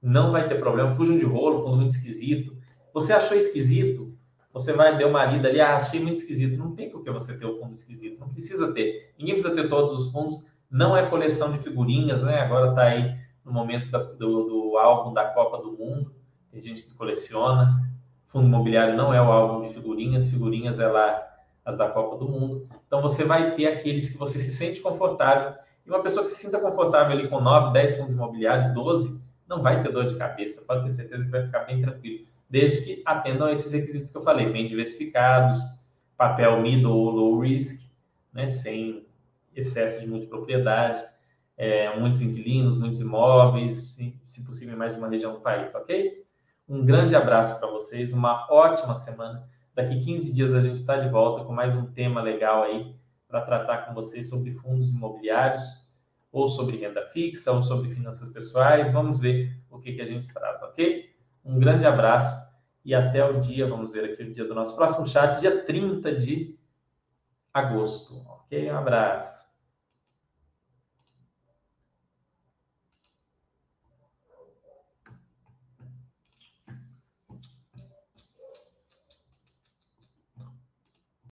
S1: não vai ter problema. Fujam de rolo, fundo muito esquisito. Você achou esquisito? Você vai dar uma lida ali, ah, achei muito esquisito. Não tem por que você ter o fundo esquisito, não precisa ter. Ninguém precisa ter todos os fundos. Não é coleção de figurinhas, né? Agora está aí no momento da, do, do álbum da Copa do Mundo. Tem gente que coleciona. Fundo imobiliário não é o álbum de figurinhas, figurinhas é lá as da Copa do Mundo. Então você vai ter aqueles que você se sente confortável. E uma pessoa que se sinta confortável ali com 9, 10 fundos imobiliários, 12, não vai ter dor de cabeça, pode ter certeza que vai ficar bem tranquilo. Desde que atendam a esses requisitos que eu falei, bem diversificados, papel middle ou low risk, né, sem excesso de multipropriedade, é, muitos inquilinos, muitos imóveis, se, se possível, mais de uma região do país, ok? Um grande abraço para vocês, uma ótima semana. Daqui 15 dias a gente está de volta com mais um tema legal aí para tratar com vocês sobre fundos imobiliários, ou sobre renda fixa, ou sobre finanças pessoais. Vamos ver o que, que a gente traz, ok? Um grande abraço e até o dia, vamos ver aqui o dia do nosso próximo chat, dia 30 de agosto, ok? Um abraço.